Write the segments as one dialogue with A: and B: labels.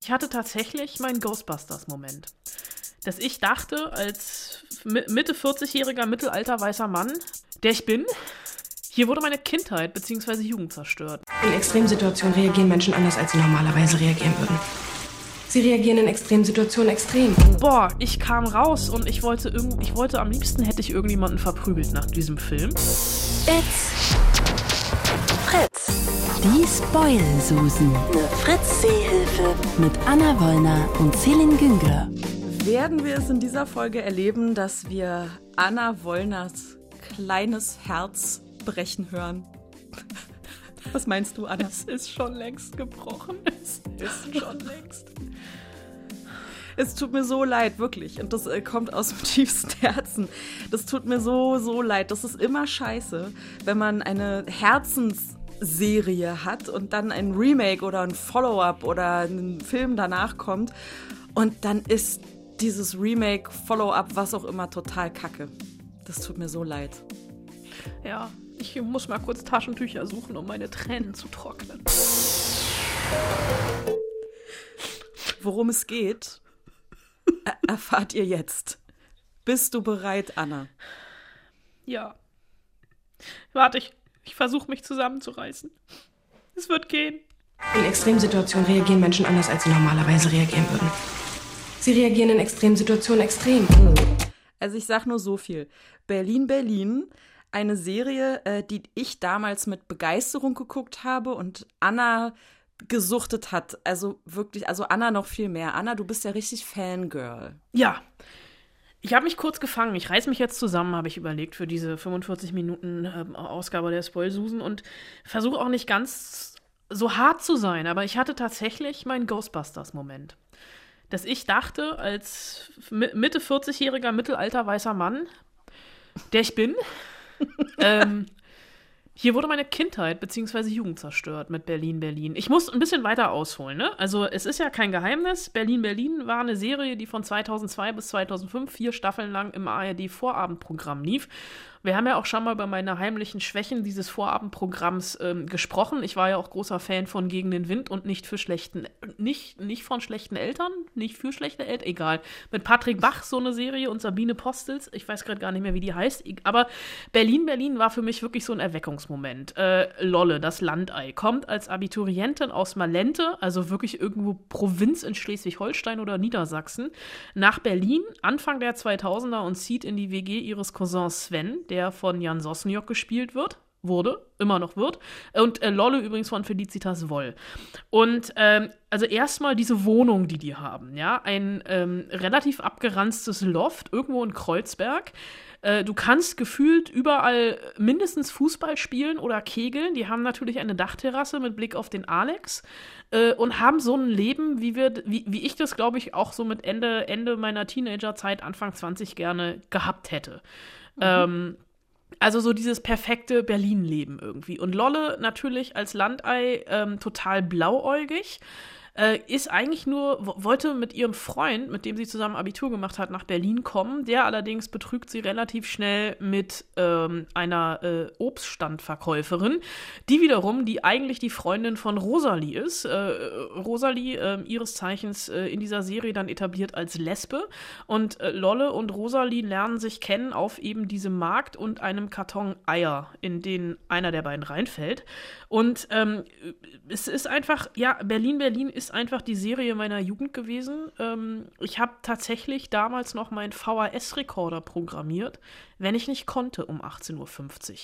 A: Ich hatte tatsächlich meinen Ghostbusters-Moment. Dass ich dachte, als Mitte 40-jähriger mittelalter weißer Mann, der ich bin, hier wurde meine Kindheit bzw. Jugend zerstört.
B: In Extremsituationen reagieren Menschen anders, als sie normalerweise reagieren würden. Sie reagieren in Extremsituationen extrem.
A: Boah, ich kam raus und ich wollte irgend, ich wollte am liebsten hätte ich irgendjemanden verprügelt nach diesem Film.
C: It's. Die Spoil-Susen. Eine Fritz-Seehilfe. Mit Anna Wollner und Celine Güngler.
D: Werden wir es in dieser Folge erleben, dass wir Anna Wollners kleines Herz brechen hören? Was meinst du, Anna?
A: Es ist schon längst gebrochen. Es ist schon längst.
D: Es tut mir so leid, wirklich. Und das äh, kommt aus dem tiefsten Herzen. Das tut mir so, so leid. Das ist immer scheiße, wenn man eine Herzensserie hat und dann ein Remake oder ein Follow-up oder ein Film danach kommt. Und dann ist dieses Remake, Follow-up, was auch immer, total kacke. Das tut mir so leid.
A: Ja, ich muss mal kurz Taschentücher suchen, um meine Tränen zu trocknen.
D: Worum es geht, er erfahrt ihr jetzt. Bist du bereit, Anna?
A: Ja. Warte, ich, ich versuche mich zusammenzureißen. Es wird gehen.
B: In Extremsituationen reagieren Menschen anders, als sie normalerweise reagieren würden. Sie reagieren in Extremsituationen extrem.
D: Also ich sag nur so viel. Berlin, Berlin, eine Serie, äh, die ich damals mit Begeisterung geguckt habe und Anna gesuchtet hat. Also wirklich, also Anna noch viel mehr. Anna, du bist ja richtig Fangirl.
A: Ja. Ich habe mich kurz gefangen. Ich reiß mich jetzt zusammen, habe ich überlegt, für diese 45 Minuten äh, Ausgabe der Spoilsusen und versuche auch nicht ganz so hart zu sein, aber ich hatte tatsächlich meinen Ghostbusters-Moment. Dass ich dachte, als Mitte 40-jähriger mittelalter weißer Mann, der ich bin, ähm, hier wurde meine Kindheit bzw. Jugend zerstört mit Berlin, Berlin. Ich muss ein bisschen weiter ausholen. Ne? Also es ist ja kein Geheimnis. Berlin, Berlin war eine Serie, die von 2002 bis 2005 vier Staffeln lang im ARD-Vorabendprogramm lief. Wir haben ja auch schon mal über meine heimlichen Schwächen dieses Vorabendprogramms ähm, gesprochen. Ich war ja auch großer Fan von Gegen den Wind und nicht für schlechten, nicht, nicht von schlechten Eltern, nicht für schlechte Eltern, egal. Mit Patrick Bach so eine Serie und Sabine Postels, ich weiß gerade gar nicht mehr, wie die heißt, aber Berlin, Berlin war für mich wirklich so ein Erweckungsmoment. Äh, Lolle, das Landei, kommt als Abiturientin aus Malente, also wirklich irgendwo Provinz in Schleswig-Holstein oder Niedersachsen, nach Berlin, Anfang der 2000er und zieht in die WG ihres Cousins Sven, der von Jan Sosniok gespielt wird. Wurde, immer noch wird. Und äh, Lolle übrigens von Felicitas Woll. Und ähm, also erstmal diese Wohnung, die die haben, ja. Ein ähm, relativ abgeranztes Loft irgendwo in Kreuzberg. Äh, du kannst gefühlt überall mindestens Fußball spielen oder kegeln. Die haben natürlich eine Dachterrasse mit Blick auf den Alex äh, und haben so ein Leben, wie, wir, wie, wie ich das, glaube ich, auch so mit Ende, Ende meiner Teenagerzeit, Anfang 20 gerne gehabt hätte. Mhm. Ähm, also so dieses perfekte Berlin-Leben irgendwie. Und Lolle natürlich als Landei ähm, total blauäugig äh, ist eigentlich nur, wollte mit ihrem Freund, mit dem sie zusammen Abitur gemacht hat, nach Berlin kommen. Der allerdings betrügt sie relativ schnell mit ähm, einer äh, Obststandverkäuferin, die wiederum, die eigentlich die Freundin von Rosalie ist. Äh, Rosalie, äh, ihres Zeichens äh, in dieser Serie dann etabliert als Lesbe. Und äh, Lolle und Rosalie lernen sich kennen auf eben diesem Markt und einem Karton Eier, in den einer der beiden reinfällt. Und ähm, es ist einfach, ja, Berlin, Berlin ist ist einfach die Serie meiner Jugend gewesen. Ähm, ich habe tatsächlich damals noch meinen VHS-Rekorder programmiert, wenn ich nicht konnte, um 18.50 Uhr.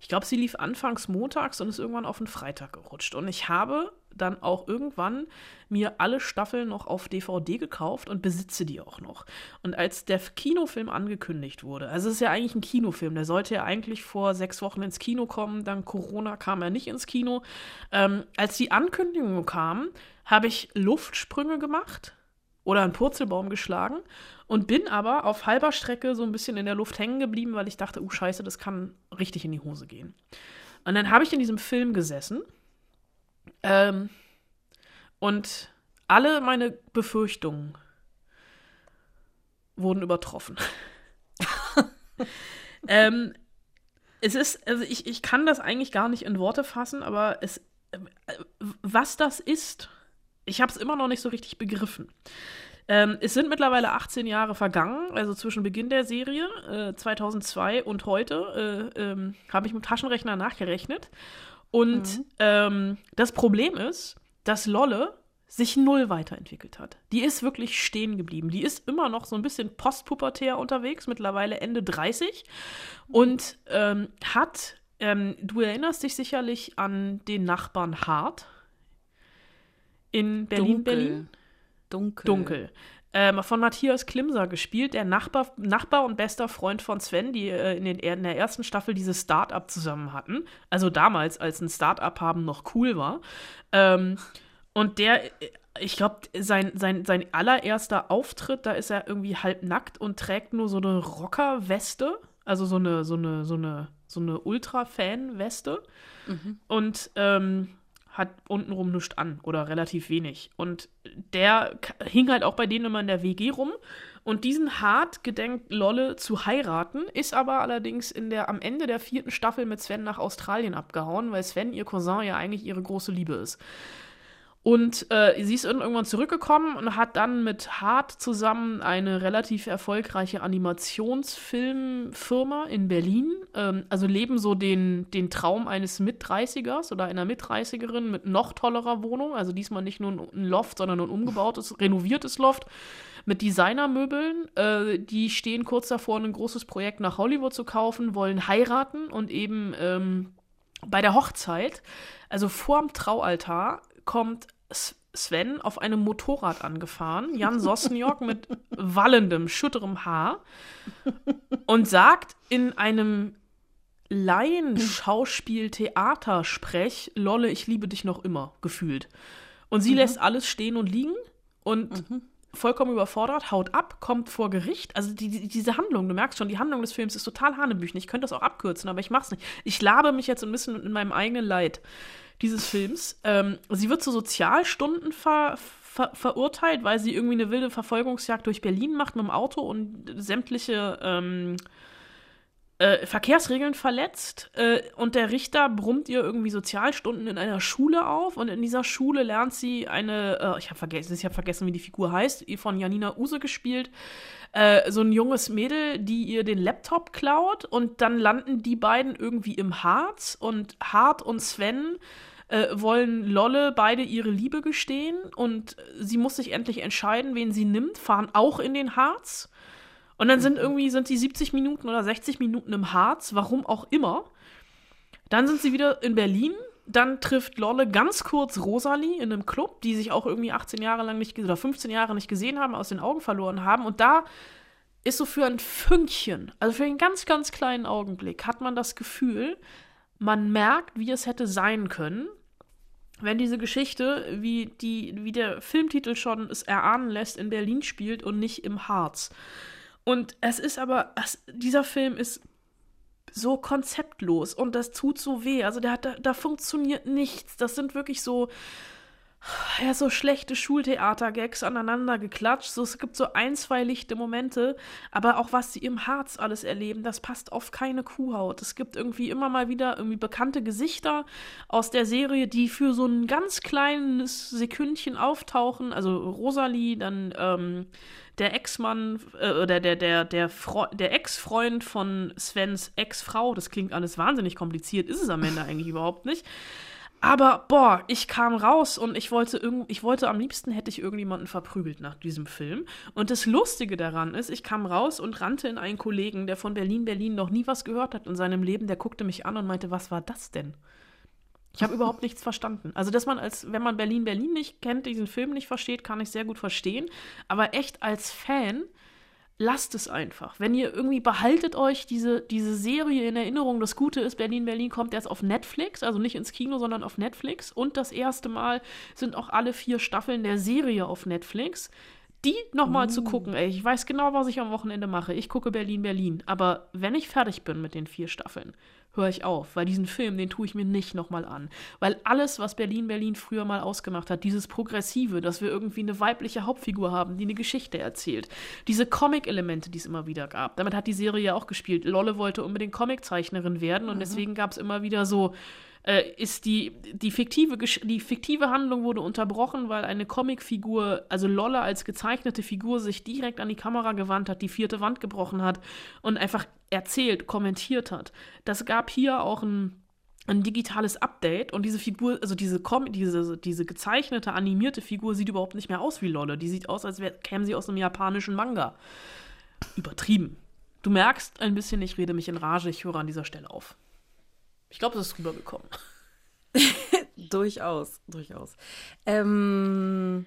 A: Ich glaube, sie lief anfangs montags und ist irgendwann auf den Freitag gerutscht. Und ich habe dann auch irgendwann mir alle Staffeln noch auf DVD gekauft und besitze die auch noch. Und als der Kinofilm angekündigt wurde, also es ist ja eigentlich ein Kinofilm, der sollte ja eigentlich vor sechs Wochen ins Kino kommen, dann Corona kam er nicht ins Kino. Ähm, als die Ankündigung kam, habe ich Luftsprünge gemacht oder einen Purzelbaum geschlagen und bin aber auf halber Strecke so ein bisschen in der Luft hängen geblieben, weil ich dachte, oh scheiße, das kann richtig in die Hose gehen. Und dann habe ich in diesem Film gesessen ähm, und alle meine Befürchtungen wurden übertroffen. ähm, es ist, also ich, ich kann das eigentlich gar nicht in Worte fassen, aber es, äh, was das ist, ich habe es immer noch nicht so richtig begriffen. Ähm, es sind mittlerweile 18 Jahre vergangen, also zwischen Beginn der Serie äh, 2002 und heute äh, ähm, habe ich mit Taschenrechner nachgerechnet. Und mhm. ähm, das Problem ist, dass Lolle sich null weiterentwickelt hat. Die ist wirklich stehen geblieben. Die ist immer noch so ein bisschen postpubertär unterwegs, mittlerweile Ende 30 und ähm, hat, ähm, du erinnerst dich sicherlich an den Nachbarn Hart in Berlin,
D: Dunkel.
A: Berlin.
D: Dunkel.
A: Dunkel. Ähm, von Matthias Klimser gespielt, der Nachbar, Nachbar und bester Freund von Sven, die äh, in, den, in der ersten Staffel dieses Start-up zusammen hatten. Also damals, als ein Start-up haben noch cool war. Ähm, und der, ich glaube, sein, sein, sein allererster Auftritt, da ist er irgendwie halb nackt und trägt nur so eine Rocker-Weste. Also so eine, so eine, so eine, so eine Ultra-Fan-Weste. Mhm. Und ähm, hat untenrum nichts an oder relativ wenig. Und der hing halt auch bei denen immer in der WG rum. Und diesen Hart gedenkt Lolle zu heiraten, ist aber allerdings in der, am Ende der vierten Staffel mit Sven nach Australien abgehauen, weil Sven, ihr Cousin, ja eigentlich ihre große Liebe ist. Und äh, sie ist irgendwann zurückgekommen und hat dann mit Hart zusammen eine relativ erfolgreiche Animationsfilmfirma in Berlin. Ähm, also leben so den, den Traum eines Mit-30ers oder einer Mit-30erin mit noch tollerer Wohnung. Also diesmal nicht nur ein Loft, sondern ein umgebautes, renoviertes Loft mit Designermöbeln. Äh, die stehen kurz davor, ein großes Projekt nach Hollywood zu kaufen, wollen heiraten und eben ähm, bei der Hochzeit, also vorm Traualtar, kommt Sven auf einem Motorrad angefahren, Jan Sosniok mit wallendem, schütterem Haar und sagt in einem Laien-Schauspiel-Theatersprech, Lolle, ich liebe dich noch immer, gefühlt. Und sie mhm. lässt alles stehen und liegen und mhm. vollkommen überfordert, haut ab, kommt vor Gericht. Also die, die, diese Handlung, du merkst schon, die Handlung des Films ist total hanebüchen. Ich könnte das auch abkürzen, aber ich mach's nicht. Ich labe mich jetzt ein bisschen in meinem eigenen Leid dieses Films. Ähm, sie wird zu Sozialstunden ver, ver, verurteilt, weil sie irgendwie eine wilde Verfolgungsjagd durch Berlin macht mit dem Auto und sämtliche ähm, äh, Verkehrsregeln verletzt. Äh, und der Richter brummt ihr irgendwie Sozialstunden in einer Schule auf. Und in dieser Schule lernt sie eine, äh, ich habe vergessen, ich habe vergessen, wie die Figur heißt, von Janina Use gespielt. Äh, so ein junges Mädel, die ihr den Laptop klaut und dann landen die beiden irgendwie im Harz und Hart und Sven äh, wollen Lolle beide ihre Liebe gestehen und sie muss sich endlich entscheiden, wen sie nimmt, fahren auch in den Harz. Und dann sind mhm. irgendwie, sind sie 70 Minuten oder 60 Minuten im Harz, warum auch immer. Dann sind sie wieder in Berlin. Dann trifft Lolle ganz kurz Rosalie in einem Club, die sich auch irgendwie 18 Jahre lang nicht oder 15 Jahre nicht gesehen haben, aus den Augen verloren haben. Und da ist so für ein Fünkchen, also für einen ganz, ganz kleinen Augenblick, hat man das Gefühl, man merkt, wie es hätte sein können, wenn diese Geschichte, wie, die, wie der Filmtitel schon es erahnen lässt, in Berlin spielt und nicht im Harz. Und es ist aber, es, dieser Film ist so konzeptlos und das tut so weh. Also der hat, da, da funktioniert nichts. Das sind wirklich so ja, so schlechte Schultheater-Gags aneinander geklatscht. So, es gibt so ein, zwei lichte Momente, aber auch was sie im Harz alles erleben, das passt auf keine Kuhhaut. Es gibt irgendwie immer mal wieder irgendwie bekannte Gesichter aus der Serie, die für so ein ganz kleines Sekündchen auftauchen. Also Rosalie, dann ähm, der Ex-Mann äh, oder der, der, der, der Ex-Freund von Svens Ex-Frau. Das klingt alles wahnsinnig kompliziert, ist es am Ende eigentlich überhaupt nicht. Aber boah, ich kam raus und ich wollte irgend, ich wollte am liebsten hätte ich irgendjemanden verprügelt nach diesem Film. Und das Lustige daran ist, ich kam raus und rannte in einen Kollegen, der von Berlin Berlin noch nie was gehört hat in seinem Leben, der guckte mich an und meinte, was war das denn? Ich habe überhaupt nichts verstanden. Also, dass man als, wenn man Berlin Berlin nicht kennt, diesen Film nicht versteht, kann ich sehr gut verstehen. Aber echt als Fan lasst es einfach. Wenn ihr irgendwie behaltet euch diese, diese Serie in Erinnerung, das Gute ist, Berlin, Berlin kommt jetzt auf Netflix, also nicht ins Kino, sondern auf Netflix. Und das erste Mal sind auch alle vier Staffeln der Serie auf Netflix. Die nochmal uh. zu gucken, ey, ich weiß genau, was ich am Wochenende mache. Ich gucke Berlin, Berlin. Aber wenn ich fertig bin mit den vier Staffeln, höre ich auf, weil diesen Film, den tue ich mir nicht nochmal an. Weil alles, was Berlin Berlin früher mal ausgemacht hat, dieses Progressive, dass wir irgendwie eine weibliche Hauptfigur haben, die eine Geschichte erzählt, diese Comic-Elemente, die es immer wieder gab, damit hat die Serie ja auch gespielt. Lolle wollte unbedingt Comiczeichnerin werden und mhm. deswegen gab es immer wieder so äh, ist die, die, fiktive, die fiktive Handlung wurde unterbrochen, weil eine Comicfigur, also Lolle als gezeichnete Figur, sich direkt an die Kamera gewandt hat, die vierte Wand gebrochen hat und einfach erzählt, kommentiert hat. Das gab hier auch ein ein digitales Update und diese Figur, also diese, Com diese, diese gezeichnete, animierte Figur sieht überhaupt nicht mehr aus wie Lolle. Die sieht aus, als käme sie aus einem japanischen Manga. Übertrieben. Du merkst ein bisschen, ich rede mich in Rage, ich höre an dieser Stelle auf. Ich glaube, es ist rübergekommen.
D: durchaus, durchaus. Ähm,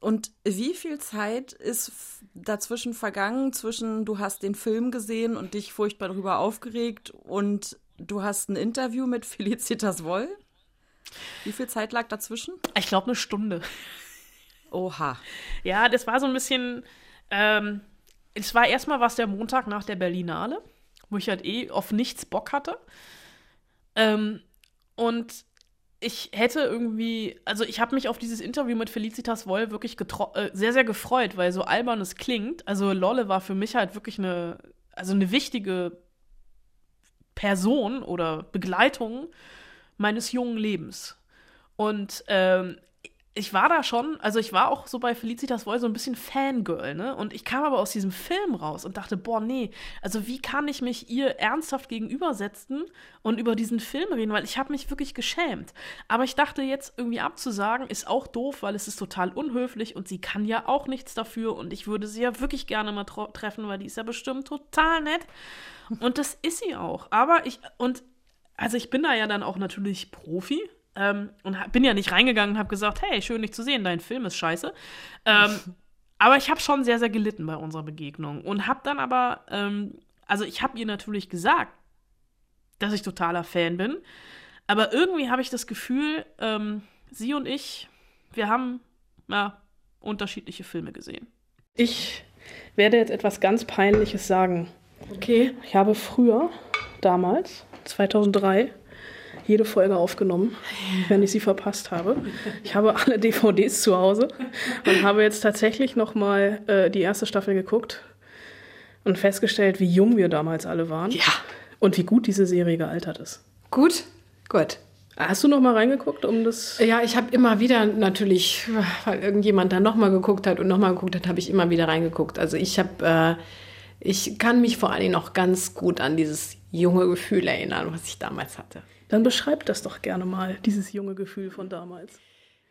D: und wie viel Zeit ist dazwischen vergangen, zwischen du hast den Film gesehen und dich furchtbar darüber aufgeregt und du hast ein Interview mit Felicitas Woll? Wie viel Zeit lag dazwischen?
A: Ich glaube eine Stunde.
D: Oha.
A: Ja, das war so ein bisschen. Ähm, es war erstmal was der Montag nach der Berlinale, wo ich halt eh auf nichts Bock hatte. Ähm, und ich hätte irgendwie, also ich habe mich auf dieses Interview mit Felicitas Woll wirklich äh, sehr, sehr gefreut, weil so albern es klingt. Also Lolle war für mich halt wirklich eine, also eine wichtige Person oder Begleitung meines jungen Lebens. Und ähm, ich war da schon, also ich war auch so bei Felicitas Woll so ein bisschen Fangirl, ne? Und ich kam aber aus diesem Film raus und dachte, boah, nee, also wie kann ich mich ihr ernsthaft gegenübersetzen und über diesen Film reden, weil ich habe mich wirklich geschämt. Aber ich dachte jetzt irgendwie abzusagen, ist auch doof, weil es ist total unhöflich und sie kann ja auch nichts dafür und ich würde sie ja wirklich gerne mal treffen, weil die ist ja bestimmt total nett. Und das ist sie auch. Aber ich, und also ich bin da ja dann auch natürlich Profi, ähm, und bin ja nicht reingegangen und habe gesagt, hey, schön dich zu sehen, dein Film ist scheiße. Ähm, aber ich habe schon sehr, sehr gelitten bei unserer Begegnung und habe dann aber, ähm, also ich habe ihr natürlich gesagt, dass ich totaler Fan bin, aber irgendwie habe ich das Gefühl, ähm, sie und ich, wir haben ja, unterschiedliche Filme gesehen.
E: Ich werde jetzt etwas ganz Peinliches sagen.
A: Okay.
E: Ich habe früher, damals, 2003, jede Folge aufgenommen, wenn ich sie verpasst habe. Ich habe alle DVDs zu Hause und habe jetzt tatsächlich noch mal äh, die erste Staffel geguckt und festgestellt, wie jung wir damals alle waren.
A: Ja.
E: Und wie gut diese Serie gealtert ist.
B: Gut, gut.
E: Hast du noch mal reingeguckt, um das?
B: Ja, ich habe immer wieder natürlich, weil irgendjemand da noch mal geguckt hat und noch mal geguckt hat, habe ich immer wieder reingeguckt. Also ich habe, äh, ich kann mich vor allen Dingen noch ganz gut an dieses junge Gefühl erinnern, was ich damals hatte.
E: Dann beschreib das doch gerne mal, dieses junge Gefühl von damals.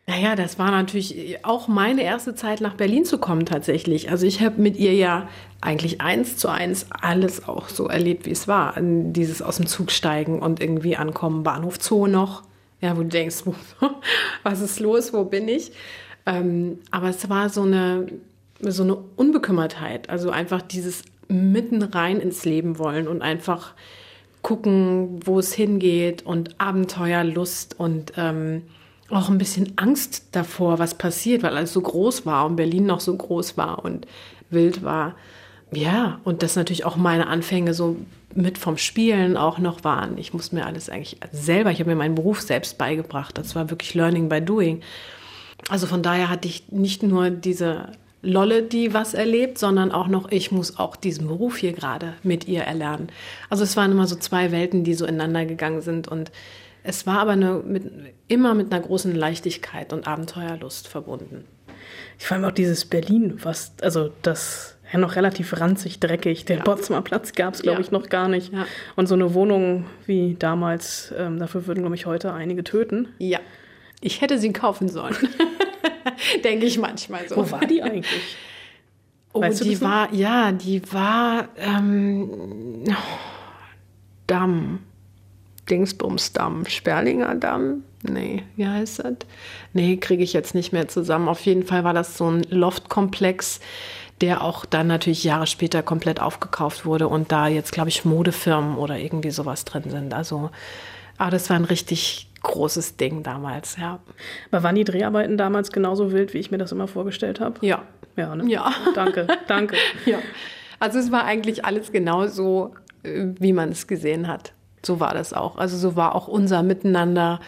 B: Naja, das war natürlich auch meine erste Zeit nach Berlin zu kommen tatsächlich. Also ich habe mit ihr ja eigentlich eins zu eins alles auch so erlebt, wie es war. Dieses aus dem Zug steigen und irgendwie ankommen, Bahnhof Zoo noch. Ja, wo du denkst, was ist los, wo bin ich? Ähm, aber es war so eine, so eine Unbekümmertheit. Also einfach dieses mitten rein ins Leben wollen und einfach gucken, wo es hingeht und Abenteuerlust und ähm, auch ein bisschen Angst davor, was passiert, weil alles so groß war und Berlin noch so groß war und wild war. Ja, und das natürlich auch meine Anfänge so mit vom Spielen auch noch waren. Ich musste mir alles eigentlich selber, ich habe mir meinen Beruf selbst beigebracht. Das war wirklich Learning by Doing. Also von daher hatte ich nicht nur diese Lolle, die was erlebt, sondern auch noch, ich muss auch diesen Beruf hier gerade mit ihr erlernen. Also es waren immer so zwei Welten, die so ineinander gegangen sind und es war aber eine, mit, immer mit einer großen Leichtigkeit und Abenteuerlust verbunden.
E: Ich fand auch dieses Berlin, was, also das ja noch relativ ranzig, dreckig. Den ja. Potsdamer Platz gab es, glaube ja. ich, noch gar nicht. Ja. Und so eine Wohnung wie damals, ähm, dafür würden, glaube ich, heute einige töten.
B: Ja. Ich hätte sie kaufen sollen. Denke ich manchmal so.
E: Wo war die eigentlich?
B: Oh, weißt die war, ja, die war ähm, Damm. Dingsbumsdamm. Sperlinger Damm? Nee, wie heißt das? Nee, kriege ich jetzt nicht mehr zusammen. Auf jeden Fall war das so ein Loftkomplex, der auch dann natürlich Jahre später komplett aufgekauft wurde und da jetzt, glaube ich, Modefirmen oder irgendwie sowas drin sind. Also, aber das war ein richtig großes Ding damals, ja.
E: Aber waren die Dreharbeiten damals genauso wild, wie ich mir das immer vorgestellt habe?
B: Ja.
E: Ja, ne?
B: Ja.
E: Danke, danke.
B: ja. Also es war eigentlich alles genauso, äh, wie man es gesehen hat. So war das auch. Also so war auch unser Miteinander.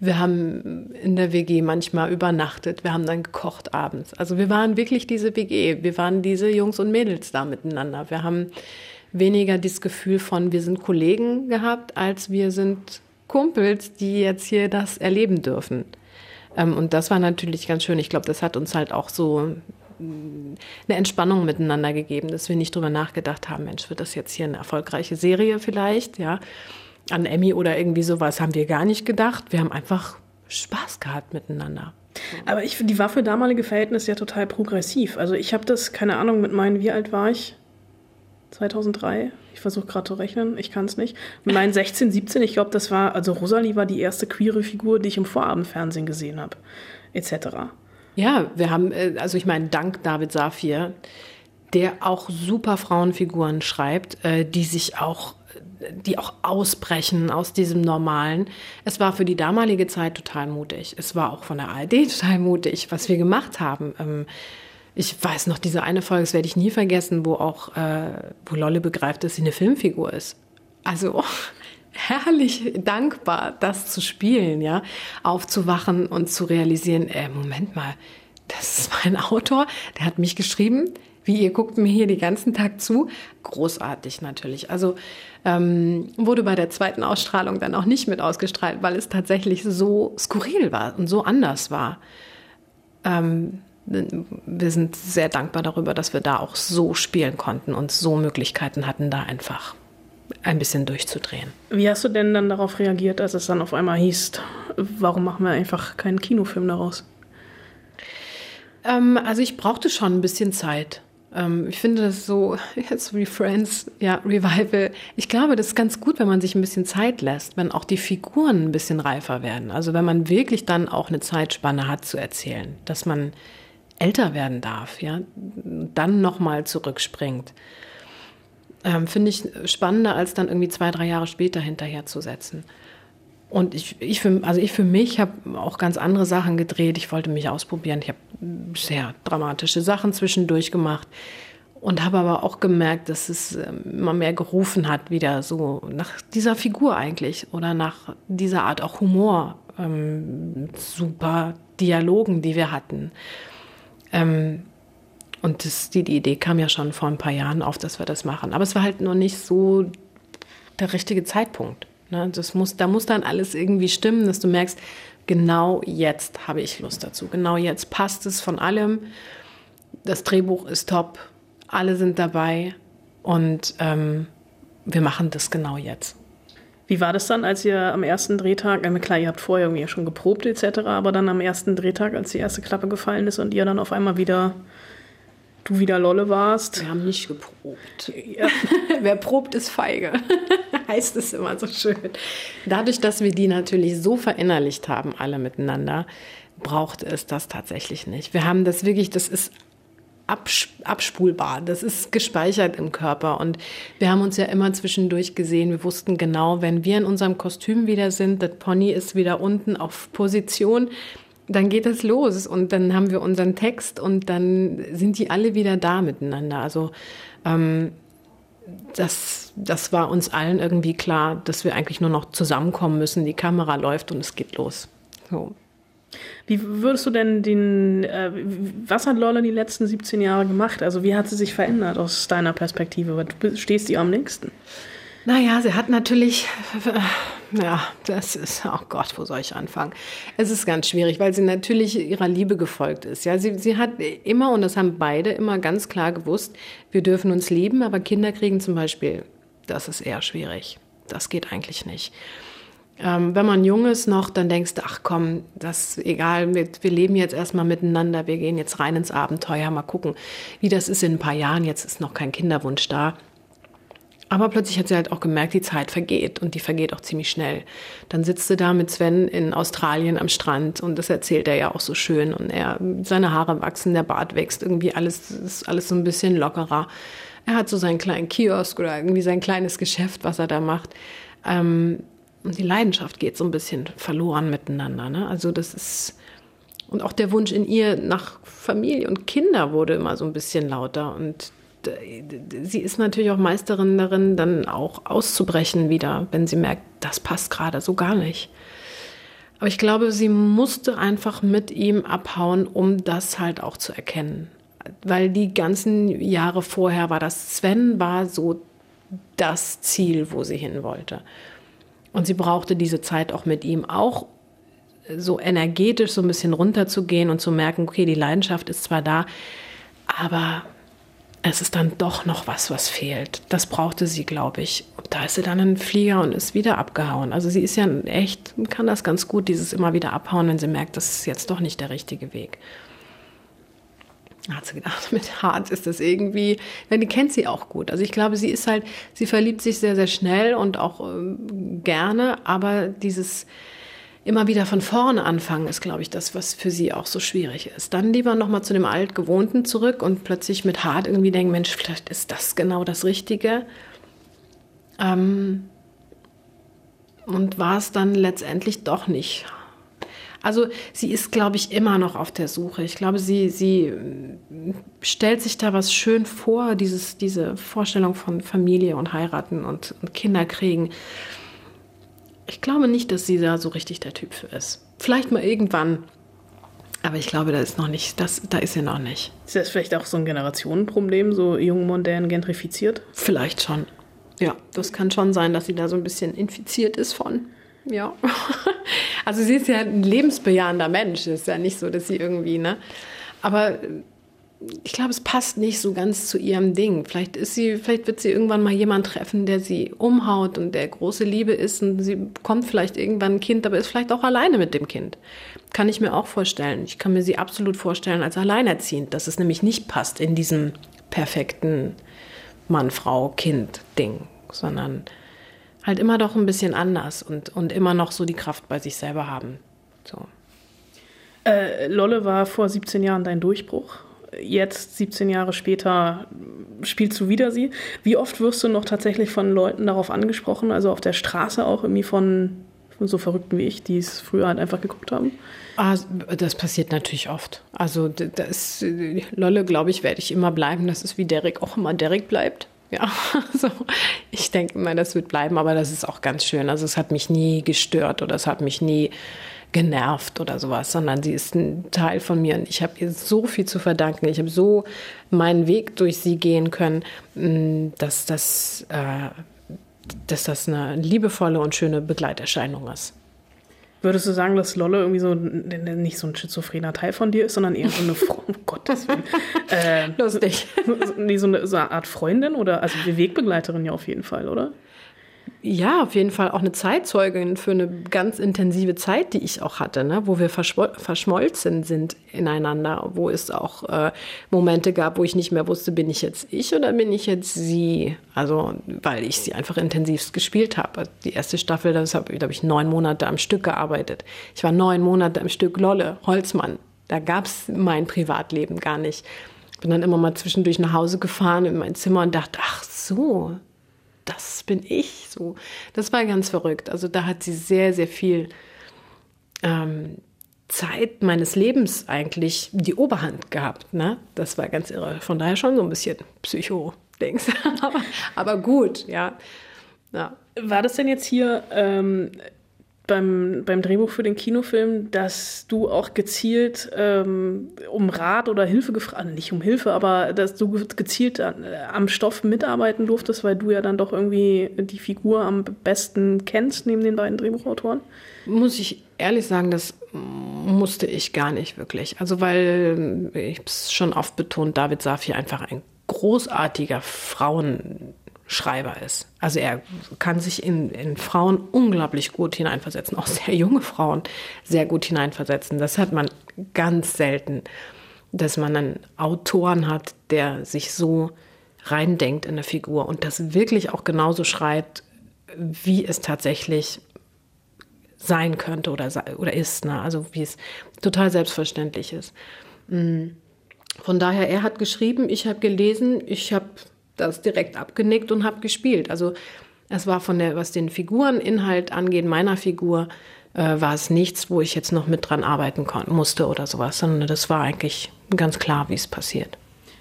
B: Wir haben in der WG manchmal übernachtet. Wir haben dann gekocht abends. Also wir waren wirklich diese WG. Wir waren diese Jungs und Mädels da miteinander. Wir haben weniger das Gefühl von, wir sind Kollegen gehabt, als wir sind Kumpels, die jetzt hier das erleben dürfen. Ähm, und das war natürlich ganz schön. Ich glaube, das hat uns halt auch so mm, eine Entspannung miteinander gegeben, dass wir nicht drüber nachgedacht haben, Mensch, wird das jetzt hier eine erfolgreiche Serie vielleicht, ja. An Emmy oder irgendwie sowas haben wir gar nicht gedacht. Wir haben einfach Spaß gehabt miteinander.
E: Aber ich finde, die war für damalige Verhältnisse ja total progressiv. Also ich habe das, keine Ahnung, mit meinen, wie alt war ich? 2003? Ich versuche gerade zu rechnen, ich kann es nicht. Meinen 16, 17, ich glaube, das war, also Rosalie war die erste queere Figur, die ich im Vorabendfernsehen gesehen habe, etc.
B: Ja, wir haben, äh, also ich meine, dank David Safir, der auch super Frauenfiguren schreibt, äh, die sich auch die auch ausbrechen aus diesem Normalen. Es war für die damalige Zeit total mutig. Es war auch von der ARD total mutig, was wir gemacht haben. Ich weiß noch, diese eine Folge, das werde ich nie vergessen, wo auch, äh, wo Lolle begreift, dass sie eine Filmfigur ist. Also herrlich dankbar, das zu spielen, ja, aufzuwachen und zu realisieren, äh, Moment mal, das ist mein Autor, der hat mich geschrieben, wie ihr guckt mir hier den ganzen Tag zu. Großartig natürlich. Also ähm, wurde bei der zweiten Ausstrahlung dann auch nicht mit ausgestrahlt, weil es tatsächlich so skurril war und so anders war. Ähm, wir sind sehr dankbar darüber, dass wir da auch so spielen konnten und so Möglichkeiten hatten, da einfach ein bisschen durchzudrehen.
E: Wie hast du denn dann darauf reagiert, als es dann auf einmal hieß, warum machen wir einfach keinen Kinofilm daraus?
B: Ähm, also ich brauchte schon ein bisschen Zeit. Ähm, ich finde das so, jetzt wie Friends, ja, Revival. Ich glaube, das ist ganz gut, wenn man sich ein bisschen Zeit lässt, wenn auch die Figuren ein bisschen reifer werden. Also wenn man wirklich dann auch eine Zeitspanne hat zu erzählen, dass man älter werden darf, ja, dann nochmal zurückspringt. Ähm, finde ich spannender, als dann irgendwie zwei, drei Jahre später hinterherzusetzen. Und ich, ich für, also ich für mich habe auch ganz andere Sachen gedreht. Ich wollte mich ausprobieren. Ich habe sehr dramatische Sachen zwischendurch gemacht und habe aber auch gemerkt, dass es ähm, immer mehr gerufen hat, wieder so nach dieser Figur eigentlich oder nach dieser Art auch Humor, ähm, super Dialogen, die wir hatten. Ähm, und das, die, die Idee kam ja schon vor ein paar Jahren auf, dass wir das machen. Aber es war halt noch nicht so der richtige Zeitpunkt. Ne? Das muss, da muss dann alles irgendwie stimmen, dass du merkst, genau jetzt habe ich Lust dazu. Genau jetzt passt es von allem. Das Drehbuch ist top, alle sind dabei und ähm, wir machen das genau jetzt.
E: Wie war das dann, als ihr am ersten Drehtag, äh, klar, ihr habt vorher irgendwie schon geprobt etc., aber dann am ersten Drehtag, als die erste Klappe gefallen ist und ihr dann auf einmal wieder du wieder Lolle warst.
B: Wir haben nicht geprobt. Ja. Wer probt, ist feige. heißt es immer so schön. Dadurch, dass wir die natürlich so verinnerlicht haben, alle miteinander, braucht es das tatsächlich nicht. Wir haben das wirklich, das ist abspulbar. Das ist gespeichert im Körper. Und wir haben uns ja immer zwischendurch gesehen. Wir wussten genau, wenn wir in unserem Kostüm wieder sind, das Pony ist wieder unten auf Position, dann geht es los und dann haben wir unseren Text und dann sind die alle wieder da miteinander. Also ähm, das, das war uns allen irgendwie klar, dass wir eigentlich nur noch zusammenkommen müssen. Die Kamera läuft und es geht los. So.
E: Wie würdest du denn den, äh, was hat Lola die letzten 17 Jahre gemacht? Also wie hat sie sich verändert aus deiner Perspektive? Du stehst ihr am nächsten.
B: Naja, sie hat natürlich, ja, das ist, oh Gott, wo soll ich anfangen? Es ist ganz schwierig, weil sie natürlich ihrer Liebe gefolgt ist. Ja, sie, sie hat immer, und das haben beide immer ganz klar gewusst, wir dürfen uns lieben, aber Kinder kriegen zum Beispiel, das ist eher schwierig. Das geht eigentlich nicht. Ähm, wenn man jung ist noch, dann denkst du, ach komm, das ist egal, wir, wir leben jetzt erstmal miteinander, wir gehen jetzt rein ins Abenteuer, mal gucken, wie das ist in ein paar Jahren. Jetzt ist noch kein Kinderwunsch da. Aber plötzlich hat sie halt auch gemerkt, die Zeit vergeht und die vergeht auch ziemlich schnell. Dann sitzt sie da mit Sven in Australien am Strand und das erzählt er ja auch so schön und er, seine Haare wachsen, der Bart wächst, irgendwie alles, ist alles so ein bisschen lockerer. Er hat so seinen kleinen Kiosk oder irgendwie sein kleines Geschäft, was er da macht. Ähm, und die Leidenschaft geht so ein bisschen verloren miteinander. Ne? Also das ist, und auch der Wunsch in ihr nach Familie und Kinder wurde immer so ein bisschen lauter und sie ist natürlich auch Meisterin darin, dann auch auszubrechen wieder, wenn sie merkt, das passt gerade so gar nicht. Aber ich glaube, sie musste einfach mit ihm abhauen, um das halt auch zu erkennen. Weil die ganzen Jahre vorher war das, Sven war so das Ziel, wo sie hin wollte. Und sie brauchte diese Zeit auch mit ihm, auch so energetisch so ein bisschen runterzugehen und zu merken, okay, die Leidenschaft ist zwar da, aber es ist dann doch noch was, was fehlt. Das brauchte sie, glaube ich. Und da ist sie dann in den Flieger und ist wieder abgehauen. Also sie ist ja echt, kann das ganz gut, dieses immer wieder abhauen, wenn sie merkt, das ist jetzt doch nicht der richtige Weg. Hat sie gedacht, mit Hart ist das irgendwie, denn die kennt sie auch gut. Also ich glaube, sie ist halt, sie verliebt sich sehr, sehr schnell und auch ähm, gerne, aber dieses, immer wieder von vorne anfangen, ist, glaube ich, das, was für sie auch so schwierig ist. Dann lieber nochmal zu dem Altgewohnten zurück und plötzlich mit hart irgendwie denken, Mensch, vielleicht ist das genau das Richtige. Ähm und war es dann letztendlich doch nicht. Also sie ist, glaube ich, immer noch auf der Suche. Ich glaube, sie, sie stellt sich da was schön vor, dieses, diese Vorstellung von Familie und heiraten und, und Kinder kriegen. Ich glaube nicht, dass sie da so richtig der Typ für ist. Vielleicht mal irgendwann. Aber ich glaube, da ist noch nicht, das, da ist sie noch nicht.
E: Ist das vielleicht auch so ein Generationenproblem, so jung, modern, gentrifiziert?
B: Vielleicht schon. Ja, das kann schon sein, dass sie da so ein bisschen infiziert ist von. Ja. Also sie ist ja ein lebensbejahender Mensch. Ist ja nicht so, dass sie irgendwie, ne? Aber ich glaube, es passt nicht so ganz zu ihrem Ding. Vielleicht ist sie, vielleicht wird sie irgendwann mal jemanden treffen, der sie umhaut und der große Liebe ist und sie bekommt vielleicht irgendwann ein Kind, aber ist vielleicht auch alleine mit dem Kind. Kann ich mir auch vorstellen. Ich kann mir sie absolut vorstellen als alleinerziehend, dass es nämlich nicht passt in diesem perfekten Mann, Frau, Kind Ding, sondern halt immer doch ein bisschen anders und, und immer noch so die Kraft bei sich selber haben. So.
E: Äh, Lolle war vor 17 Jahren dein Durchbruch jetzt, 17 Jahre später, spielst du wieder sie. Wie oft wirst du noch tatsächlich von Leuten darauf angesprochen, also auf der Straße auch irgendwie von, so Verrückten wie ich, die es früher halt einfach geguckt haben?
B: Ah, das passiert natürlich oft. Also das Lolle, glaube ich, werde ich immer bleiben. Das ist wie Derek auch immer Derek bleibt. Ja, also ich denke immer, das wird bleiben, aber das ist auch ganz schön. Also es hat mich nie gestört oder es hat mich nie genervt oder sowas, sondern sie ist ein Teil von mir und ich habe ihr so viel zu verdanken. Ich habe so meinen Weg durch sie gehen können, mm, dass das, äh, dass das eine liebevolle und schöne Begleiterscheinung ist.
E: Würdest du sagen, dass Lolle irgendwie so nicht so ein schizophrener Teil von dir ist, sondern eher so eine Frau, um Gottes Willen.
B: Äh, Lustig.
E: Nee, so eine, so eine Art Freundin oder also Wegbegleiterin ja auf jeden Fall, oder?
B: Ja, auf jeden Fall auch eine Zeitzeugin für eine ganz intensive Zeit, die ich auch hatte, ne? wo wir verschmolzen sind ineinander, wo es auch äh, Momente gab, wo ich nicht mehr wusste, bin ich jetzt ich oder bin ich jetzt sie? Also, weil ich sie einfach intensivst gespielt habe. Die erste Staffel, das habe hab ich neun Monate am Stück gearbeitet. Ich war neun Monate am Stück Lolle, Holzmann. Da gab es mein Privatleben gar nicht. Bin dann immer mal zwischendurch nach Hause gefahren in mein Zimmer und dachte, ach so, das bin ich so. Das war ganz verrückt. Also da hat sie sehr, sehr viel ähm, Zeit meines Lebens eigentlich die Oberhand gehabt. Ne? Das war ganz irre. Von daher schon so ein bisschen Psycho-Dings. aber, aber gut, ja.
E: ja. War das denn jetzt hier ähm, beim, beim Drehbuch für den Kinofilm, dass du auch gezielt ähm, um Rat oder Hilfe gefragt, also nicht um Hilfe, aber dass du gezielt an, äh, am Stoff mitarbeiten durftest, weil du ja dann doch irgendwie die Figur am besten kennst neben den beiden Drehbuchautoren?
B: Muss ich ehrlich sagen, das musste ich gar nicht wirklich. Also weil ich es schon oft betont, David Safi einfach ein großartiger Frauen Schreiber ist. Also er kann sich in, in Frauen unglaublich gut hineinversetzen, auch sehr junge Frauen sehr gut hineinversetzen. Das hat man ganz selten, dass man einen Autoren hat, der sich so reindenkt in eine Figur und das wirklich auch genauso schreibt, wie es tatsächlich sein könnte oder, oder ist. Ne? Also wie es total selbstverständlich ist. Mm. Von daher, er hat geschrieben, ich habe gelesen, ich habe das direkt abgenickt und habe gespielt. Also es war von der, was den Figureninhalt angeht, meiner Figur, äh, war es nichts, wo ich jetzt noch mit dran arbeiten musste oder sowas, sondern das war eigentlich ganz klar, wie es passiert.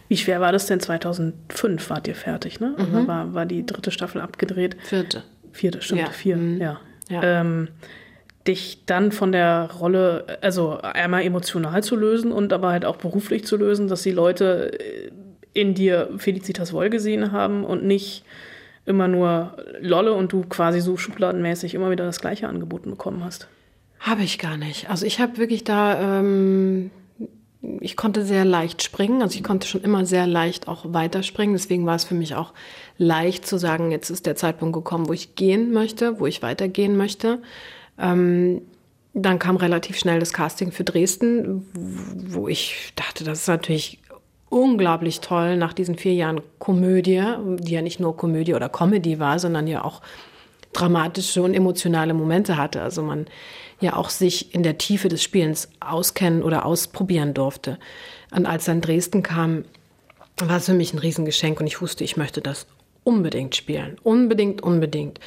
E: Wie schwer war das denn? 2005 wart ihr fertig, ne? Mhm. War, war die dritte Staffel abgedreht?
B: Vierte.
E: Vierte, stimmt, ja. vier, mhm. ja. ja. Ähm, dich dann von der Rolle, also einmal emotional zu lösen und aber halt auch beruflich zu lösen, dass die Leute äh, in dir Felicitas Woll gesehen haben und nicht immer nur Lolle und du quasi so schubladenmäßig immer wieder das Gleiche angeboten bekommen hast?
B: Habe ich gar nicht. Also ich habe wirklich da, ähm, ich konnte sehr leicht springen. Also ich konnte schon immer sehr leicht auch weiterspringen. Deswegen war es für mich auch leicht zu sagen, jetzt ist der Zeitpunkt gekommen, wo ich gehen möchte, wo ich weitergehen möchte. Ähm, dann kam relativ schnell das Casting für Dresden, wo ich dachte, das ist natürlich unglaublich toll nach diesen vier Jahren Komödie, die ja nicht nur Komödie oder Comedy war, sondern ja auch dramatische und emotionale Momente hatte. Also man ja auch sich in der Tiefe des Spielens auskennen oder ausprobieren durfte. Und als dann Dresden kam, war es für mich ein Riesengeschenk und ich wusste, ich möchte das unbedingt spielen. Unbedingt, unbedingt.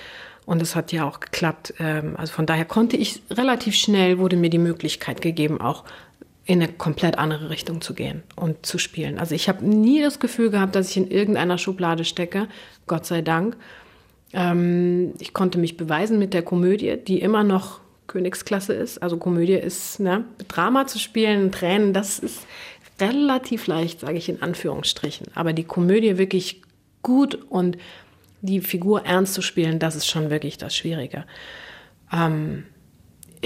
B: Und es hat ja auch geklappt. Ähm, also von daher konnte ich relativ schnell, wurde mir die Möglichkeit gegeben, auch in eine komplett andere Richtung zu gehen und zu spielen. Also ich habe nie das Gefühl gehabt, dass ich in irgendeiner Schublade stecke, Gott sei Dank. Ähm, ich konnte mich beweisen mit der Komödie, die immer noch Königsklasse ist. Also Komödie ist, ne, Drama zu spielen, Tränen, das ist relativ leicht, sage ich in Anführungsstrichen. Aber die Komödie wirklich gut und die Figur ernst zu spielen, das ist schon wirklich das Schwierige. Ähm,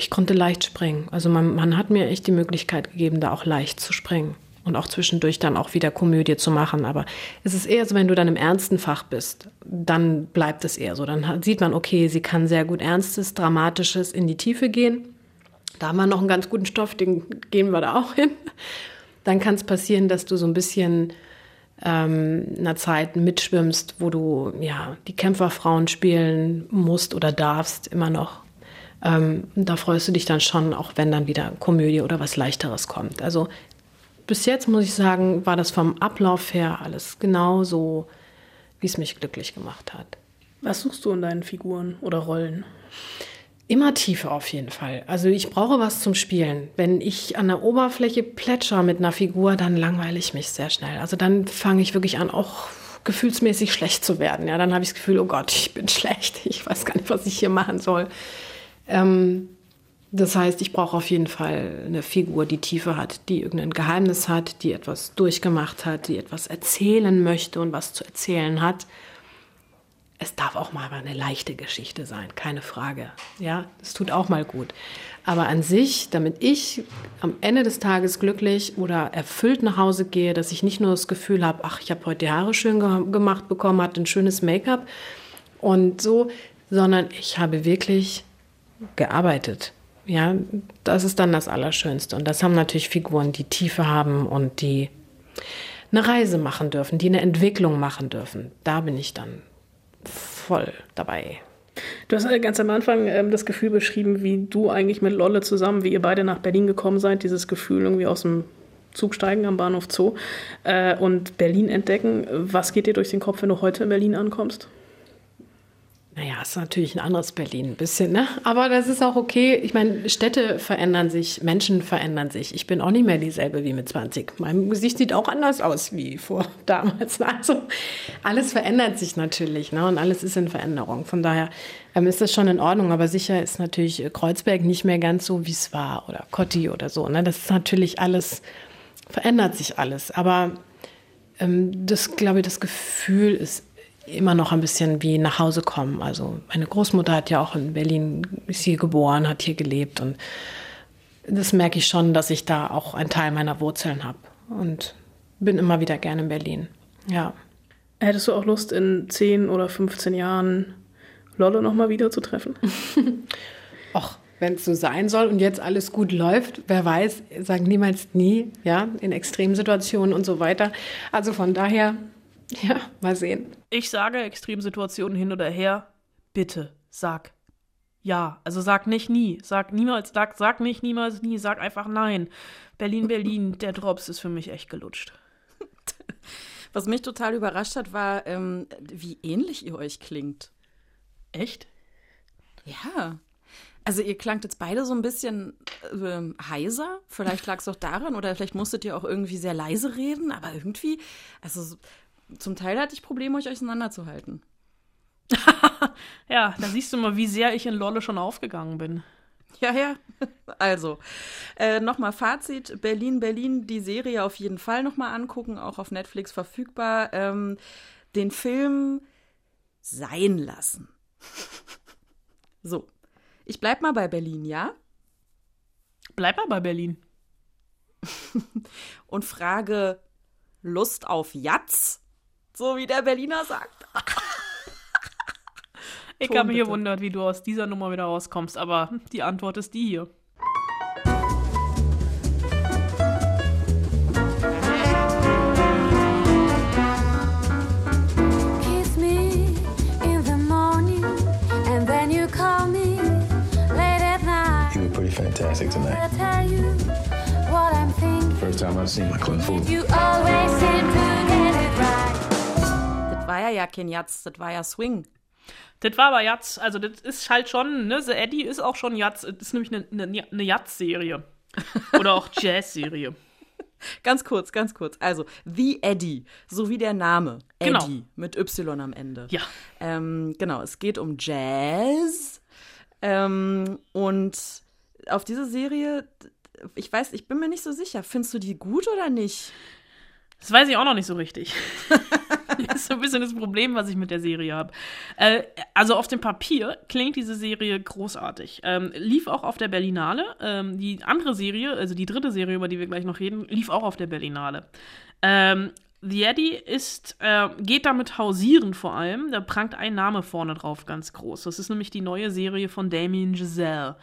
B: ich konnte leicht springen. Also man, man hat mir echt die Möglichkeit gegeben, da auch leicht zu springen und auch zwischendurch dann auch wieder Komödie zu machen. Aber es ist eher so, wenn du dann im ernsten Fach bist, dann bleibt es eher so. Dann sieht man, okay, sie kann sehr gut Ernstes, Dramatisches in die Tiefe gehen. Da haben wir noch einen ganz guten Stoff, den gehen wir da auch hin. Dann kann es passieren, dass du so ein bisschen ähm, einer Zeit mitschwimmst, wo du ja die Kämpferfrauen spielen musst oder darfst, immer noch. Ähm, da freust du dich dann schon, auch wenn dann wieder Komödie oder was Leichteres kommt. Also bis jetzt muss ich sagen, war das vom Ablauf her alles genau so, wie es mich glücklich gemacht hat.
E: Was suchst du in deinen Figuren oder Rollen?
B: Immer tiefer auf jeden Fall. Also ich brauche was zum Spielen. Wenn ich an der Oberfläche plätscher mit einer Figur, dann langweile ich mich sehr schnell. Also dann fange ich wirklich an, auch gefühlsmäßig schlecht zu werden. Ja, dann habe ich das Gefühl, oh Gott, ich bin schlecht. Ich weiß gar nicht, was ich hier machen soll. Ähm, das heißt, ich brauche auf jeden Fall eine Figur, die Tiefe hat, die irgendein Geheimnis hat, die etwas durchgemacht hat, die etwas erzählen möchte und was zu erzählen hat. Es darf auch mal eine leichte Geschichte sein, keine Frage. Ja, es tut auch mal gut. Aber an sich, damit ich am Ende des Tages glücklich oder erfüllt nach Hause gehe, dass ich nicht nur das Gefühl habe, ach, ich habe heute die Haare schön ge gemacht bekommen, hatte ein schönes Make-up und so, sondern ich habe wirklich gearbeitet ja, das ist dann das Allerschönste. Und das haben natürlich Figuren, die Tiefe haben und die eine Reise machen dürfen, die eine Entwicklung machen dürfen. Da bin ich dann voll dabei.
E: Du hast ganz am Anfang ähm, das Gefühl beschrieben, wie du eigentlich mit Lolle zusammen, wie ihr beide nach Berlin gekommen seid, dieses Gefühl irgendwie aus dem Zug steigen am Bahnhof Zoo äh, und Berlin entdecken. Was geht dir durch den Kopf, wenn du heute in Berlin ankommst?
B: Naja, ist natürlich ein anderes Berlin, ein bisschen, ne? Aber das ist auch okay. Ich meine, Städte verändern sich, Menschen verändern sich. Ich bin auch nicht mehr dieselbe wie mit 20. Mein Gesicht sieht auch anders aus wie vor damals. Also alles verändert sich natürlich, ne? Und alles ist in Veränderung. Von daher ähm, ist das schon in Ordnung. Aber sicher ist natürlich Kreuzberg nicht mehr ganz so, wie es war. Oder Cotti oder so. Ne? Das ist natürlich alles, verändert sich alles. Aber ähm, das, glaube ich, das Gefühl ist immer noch ein bisschen wie nach Hause kommen. Also meine Großmutter hat ja auch in Berlin, ist hier geboren, hat hier gelebt und das merke ich schon, dass ich da auch einen Teil meiner Wurzeln habe und bin immer wieder gerne in Berlin. Ja.
E: Hättest du auch Lust, in 10 oder 15 Jahren Lolle nochmal wieder zu treffen?
B: Och, wenn es so sein soll und jetzt alles gut läuft, wer weiß, sagen niemals nie, ja, in Extremsituationen und so weiter. Also von daher Ja, mal sehen.
A: Ich sage Extremsituationen hin oder her, bitte sag ja. Also sag nicht nie. Sag niemals, sag, sag nicht niemals nie. Sag einfach nein. Berlin, Berlin, der Drops ist für mich echt gelutscht.
D: Was mich total überrascht hat, war, ähm, wie ähnlich ihr euch klingt.
A: Echt?
D: Ja. Also ihr klangt jetzt beide so ein bisschen äh, heiser. Vielleicht lag es auch daran oder vielleicht musstet ihr auch irgendwie sehr leise reden, aber irgendwie, also zum Teil hatte ich Probleme, euch auseinanderzuhalten.
A: ja, da siehst du mal, wie sehr ich in Lolle schon aufgegangen bin.
D: Ja, ja. Also, äh, nochmal Fazit. Berlin, Berlin, die Serie auf jeden Fall nochmal angucken, auch auf Netflix verfügbar. Ähm, den Film sein lassen. So, ich bleib mal bei Berlin, ja?
A: Bleib mal bei Berlin.
D: Und frage Lust auf Jatz? So wie der Berliner sagt.
A: Ich
D: Ton
A: habe mich gewundert, wie du aus dieser Nummer wieder rauskommst, aber die Antwort ist die hier.
F: Fantastic tonight.
G: I tell you what I'm thinking.
F: First time I've seen my Clint Fool.
D: War ja ja kein Jatz, das war ja Swing.
A: Das war aber Jatz, also das ist halt schon, ne, The Eddie ist auch schon Jatz, das ist nämlich eine, eine, eine Jatz-Serie. Oder auch Jazz-Serie.
D: Ganz kurz, ganz kurz. Also, The Eddie, so wie der Name.
A: Genau.
D: Eddie mit Y am Ende.
A: Ja.
D: Ähm, genau, es geht um Jazz. Ähm, und auf diese Serie, ich weiß, ich bin mir nicht so sicher. Findest du die gut oder nicht?
A: Das weiß ich auch noch nicht so richtig. ist so ein bisschen das Problem, was ich mit der Serie habe. Äh, also auf dem Papier klingt diese Serie großartig. Ähm, lief auch auf der Berlinale. Ähm, die andere Serie, also die dritte Serie, über die wir gleich noch reden, lief auch auf der Berlinale. Ähm, The Eddie ist, äh, geht damit hausieren vor allem. Da prangt ein Name vorne drauf ganz groß. Das ist nämlich die neue Serie von Damien Giselle.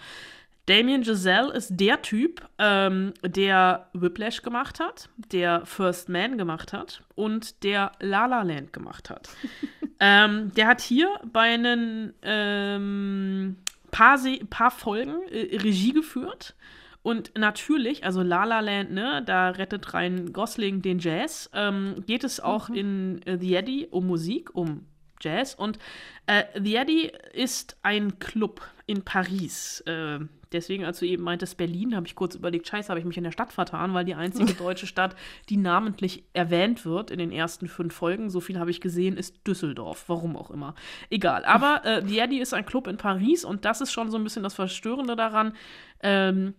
A: Damien Giselle ist der Typ, ähm, der Whiplash gemacht hat, der First Man gemacht hat und der La La Land gemacht hat. ähm, der hat hier bei einen ähm, paar, Se paar Folgen äh, Regie geführt. Und natürlich, also La La Land, ne, da rettet Ryan Gosling den Jazz, ähm, geht es auch in äh, The Eddie um Musik, um Jazz. Und äh, The Eddie ist ein Club in Paris. Äh, deswegen, als du eben meintest Berlin, habe ich kurz überlegt, scheiße, habe ich mich in der Stadt vertan, weil die einzige deutsche Stadt, die namentlich erwähnt wird in den ersten fünf Folgen, so viel habe ich gesehen, ist Düsseldorf. Warum auch immer. Egal. Aber äh, Eddie ist ein Club in Paris und das ist schon so ein bisschen das Verstörende daran. Ähm,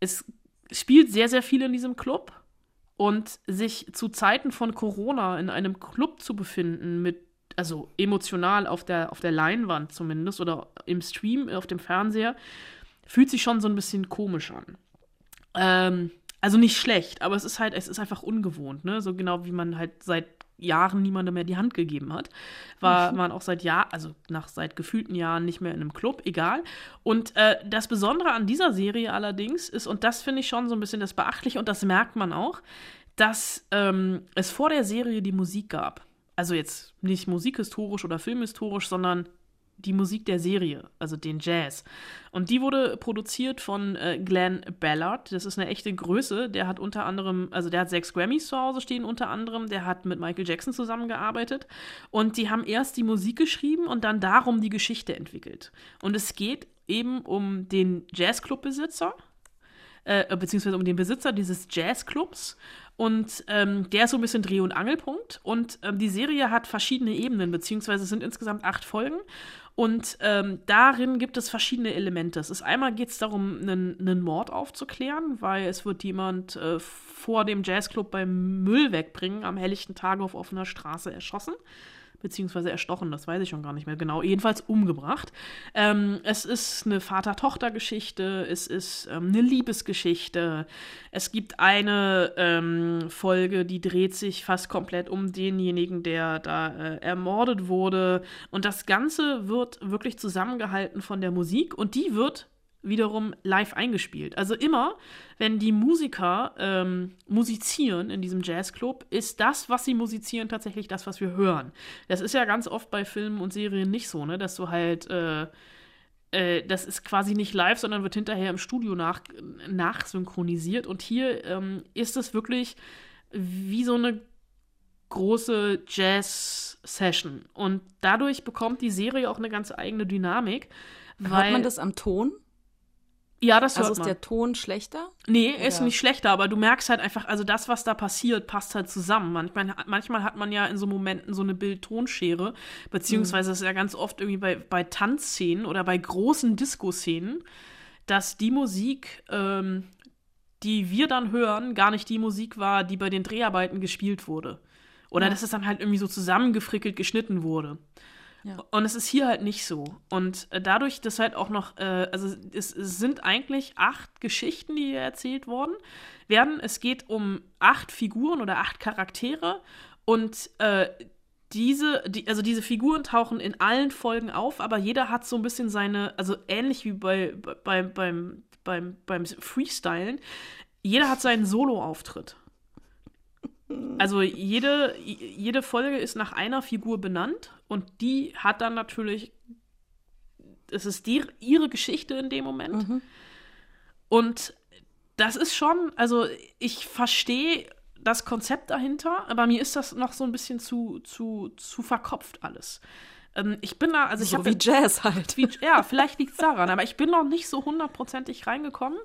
A: es spielt sehr, sehr viel in diesem Club. Und sich zu Zeiten von Corona in einem Club zu befinden, mit, also emotional auf der, auf der Leinwand zumindest oder im Stream, auf dem Fernseher, fühlt sich schon so ein bisschen komisch an. Ähm, also nicht schlecht, aber es ist halt, es ist einfach ungewohnt, ne? So genau wie man halt seit Jahren niemandem mehr die Hand gegeben hat, war man auch seit Jahr, also nach seit gefühlten Jahren nicht mehr in einem Club, egal. Und äh, das Besondere an dieser Serie allerdings ist, und das finde ich schon so ein bisschen das Beachtliche, und das merkt man auch, dass ähm, es vor der Serie die Musik gab. Also jetzt nicht musikhistorisch oder filmhistorisch, sondern die Musik der Serie, also den Jazz. Und die wurde produziert von äh, Glenn Ballard. Das ist eine echte Größe. Der hat unter anderem, also der hat sechs Grammys zu Hause stehen, unter anderem. Der hat mit Michael Jackson zusammengearbeitet. Und die haben erst die Musik geschrieben und dann darum die Geschichte entwickelt. Und es geht eben um den Jazzclubbesitzer, äh, beziehungsweise um den Besitzer dieses Jazzclubs. Und ähm, der ist so ein bisschen Dreh- und Angelpunkt. Und ähm, die Serie hat verschiedene Ebenen, beziehungsweise es sind insgesamt acht Folgen. Und ähm, darin gibt es verschiedene Elemente. Es ist einmal geht es darum, einen, einen Mord aufzuklären, weil es wird jemand äh, vor dem Jazzclub beim Müll wegbringen am helllichten Tage auf offener Straße erschossen beziehungsweise erstochen, das weiß ich schon gar nicht mehr genau, jedenfalls umgebracht. Ähm, es ist eine Vater-Tochter-Geschichte, es ist ähm, eine Liebesgeschichte, es gibt eine ähm, Folge, die dreht sich fast komplett um denjenigen, der da äh, ermordet wurde und das Ganze wird wirklich zusammengehalten von der Musik und die wird wiederum live eingespielt. Also immer, wenn die Musiker ähm, musizieren in diesem Jazzclub, ist das, was sie musizieren, tatsächlich das, was wir hören. Das ist ja ganz oft bei Filmen und Serien nicht so, ne, dass du halt äh, äh, das ist quasi nicht live, sondern wird hinterher im Studio nach, nachsynchronisiert. Und hier ähm, ist es wirklich wie so eine große Jazz-Session. Und dadurch bekommt die Serie auch eine ganz eigene Dynamik. Weil,
D: Hört man das am Ton?
A: Ja, das
D: Also
A: hört
D: ist
A: man.
D: der Ton schlechter?
A: Nee, ist
D: Oder?
A: nicht schlechter, aber du merkst halt einfach, also das, was da passiert, passt halt zusammen. Manchmal, manchmal hat man ja in so Momenten so eine Bild-Ton-Schere, beziehungsweise das ist ja ganz oft irgendwie bei, bei Tanzszenen oder bei großen Disco-Szenen, dass die Musik, ähm, die wir dann hören, gar nicht die Musik war, die bei den Dreharbeiten gespielt wurde. Oder dass es dann halt irgendwie so zusammengefrickelt geschnitten wurde. Und es ist hier halt nicht so. Und äh, dadurch, dass halt auch noch, äh, also es, es sind eigentlich acht Geschichten, die hier erzählt worden werden. Es geht um acht Figuren oder acht Charaktere und äh, diese, die, also diese Figuren tauchen in allen Folgen auf, aber jeder hat so ein bisschen seine, also ähnlich wie bei, bei, beim, beim, beim Freestylen, jeder hat seinen Solo-Auftritt. Also jede, jede Folge ist nach einer Figur benannt und die hat dann natürlich, es ist die, ihre Geschichte in dem Moment. Und das ist schon, also ich verstehe das Konzept dahinter, aber mir ist das noch so ein bisschen zu, zu, zu verkopft alles. Ähm, ich bin da, also ich
D: so
A: habe
D: wie Jazz halt.
A: wie, ja, vielleicht liegt es daran, aber ich bin noch nicht so hundertprozentig reingekommen.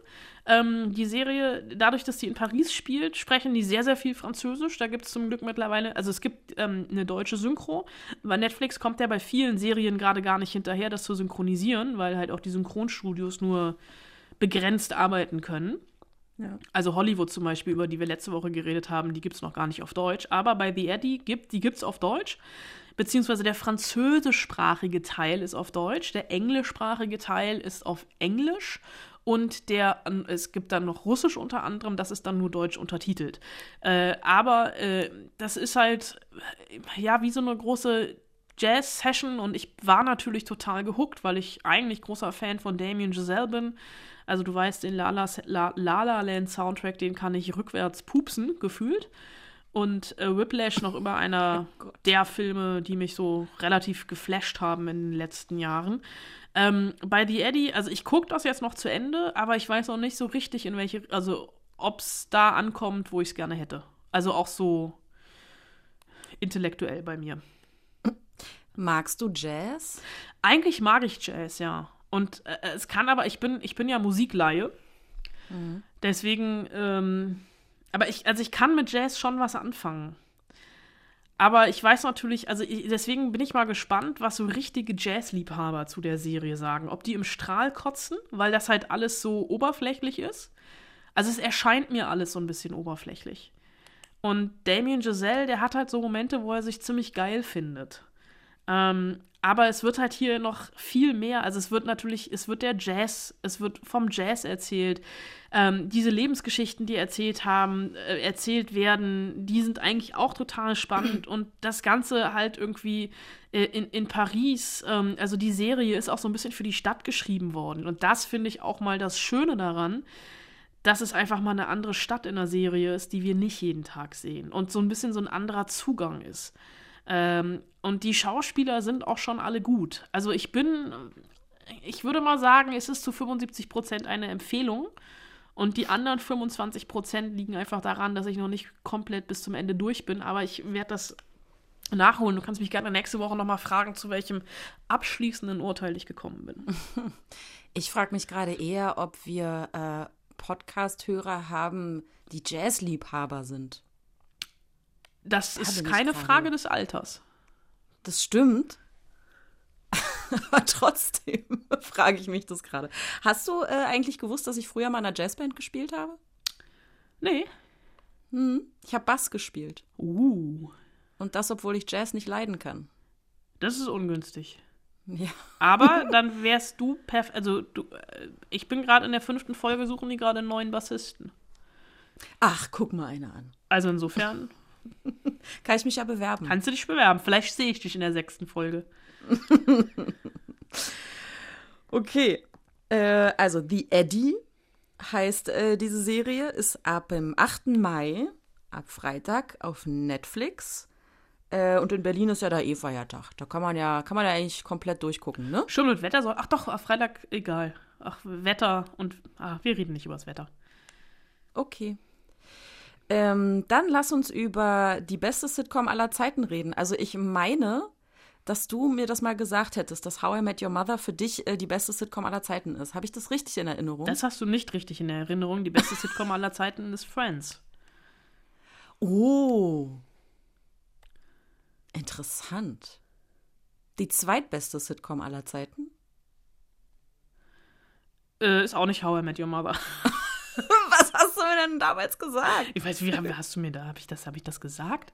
A: Ähm, die Serie, dadurch, dass die in Paris spielt, sprechen die sehr, sehr viel Französisch. Da gibt es zum Glück mittlerweile, also es gibt ähm, eine deutsche Synchro. Bei Netflix kommt ja bei vielen Serien gerade gar nicht hinterher, das zu synchronisieren, weil halt auch die Synchronstudios nur begrenzt arbeiten können.
D: Ja.
A: Also Hollywood zum Beispiel, über die wir letzte Woche geredet haben, die gibt es noch gar nicht auf Deutsch. Aber bei The Eddie gibt, die gibt es auf Deutsch. Beziehungsweise der französischsprachige Teil ist auf Deutsch, der englischsprachige Teil ist auf Englisch und der, ähm, es gibt dann noch Russisch unter anderem, das ist dann nur deutsch untertitelt. Äh, aber äh, das ist halt, äh, ja, wie so eine große Jazz-Session und ich war natürlich total gehuckt, weil ich eigentlich großer Fan von Damien Giselle bin. Also du weißt, den La La, La, La La Land Soundtrack, den kann ich rückwärts pupsen, gefühlt. Und äh, Whiplash noch immer einer der Filme, die mich so relativ geflasht haben in den letzten Jahren. Ähm, bei The Eddie, also ich gucke das jetzt noch zu Ende, aber ich weiß noch nicht so richtig, in welche, also ob es da ankommt, wo ich es gerne hätte. Also auch so intellektuell bei mir.
D: Magst du Jazz?
A: Eigentlich mag ich Jazz, ja. Und äh, es kann aber, ich bin, ich bin ja Musikleihe. Deswegen, ähm, aber ich, also ich kann mit Jazz schon was anfangen. Aber ich weiß natürlich, also ich, deswegen bin ich mal gespannt, was so richtige Jazzliebhaber zu der Serie sagen. Ob die im Strahl kotzen, weil das halt alles so oberflächlich ist. Also es erscheint mir alles so ein bisschen oberflächlich. Und Damien Giselle, der hat halt so Momente, wo er sich ziemlich geil findet. Ähm, aber es wird halt hier noch viel mehr. Also es wird natürlich, es wird der Jazz, es wird vom Jazz erzählt. Ähm, diese Lebensgeschichten, die erzählt haben, äh, erzählt werden, die sind eigentlich auch total spannend. Und das Ganze halt irgendwie äh, in, in Paris, ähm, also die Serie ist auch so ein bisschen für die Stadt geschrieben worden. Und das finde ich auch mal das Schöne daran, dass es einfach mal eine andere Stadt in der Serie ist, die wir nicht jeden Tag sehen. Und so ein bisschen so ein anderer Zugang ist. Ähm, und die Schauspieler sind auch schon alle gut. Also ich bin, ich würde mal sagen, es ist zu 75 Prozent eine Empfehlung. Und die anderen 25 Prozent liegen einfach daran, dass ich noch nicht komplett bis zum Ende durch bin. Aber ich werde das nachholen. Du kannst mich gerne nächste Woche nochmal fragen, zu welchem abschließenden Urteil ich gekommen bin.
D: Ich frage mich gerade eher, ob wir äh, Podcast-Hörer haben, die Jazzliebhaber sind.
A: Das
D: Da
A: ist keine Frage des Alters.
D: Das stimmt. Aber trotzdem frage ich mich das gerade. Hast du äh, eigentlich gewusst, dass ich früher mal in einer Jazzband gespielt habe?
A: Nee.
D: Hm. Ich habe Bass gespielt.
A: Uh,
D: Und das, obwohl ich Jazz nicht leiden kann.
A: das ist ungünstig.
D: Ja.
A: Aber dann wärst du perfekt. Also, du, äh, ich bin gerade in der fünften Folge, suchen die gerade einen neuen Bassisten.
D: Ach, guck mal eine an.
A: Also insofern
D: Kann ich mich ja bewerben.
A: kannst du dich bewerben. Vielleicht sehe ich dich in der sechsten Folge.
D: Okay. Äh, also The Eddie heißt äh, diese Serie, ist ab dem 8. Mai, ab Freitag auf Netflix. Äh, und in Berlin ist ja da eh Feiertag. Da kann man ja, kann man ja eigentlich komplett durchgucken, ne?
A: Stimmt, mit Wetter soll. Ach doch, Freitag, egal. Ach, Wetter und. Ah, wir reden nicht über das Wetter.
D: Okay. Ähm, dann lass uns über die beste Sitcom aller Zeiten reden. Also ich meine, dass du mir das mal gesagt hättest, dass How I Met Your Mother für dich äh, die beste Sitcom aller Zeiten ist. Habe ich das richtig in Erinnerung?
A: Das hast du nicht richtig in Erinnerung. Die beste Sitcom aller Zeiten ist Friends.
D: Oh. Interessant. Die zweitbeste Sitcom aller Zeiten?
A: Äh, ist auch nicht How I Met Your Mother.
D: Du mir denn damals gesagt?
A: Ich weiß, wie hast du mir da? Habe ich, das- hab ich das gesagt?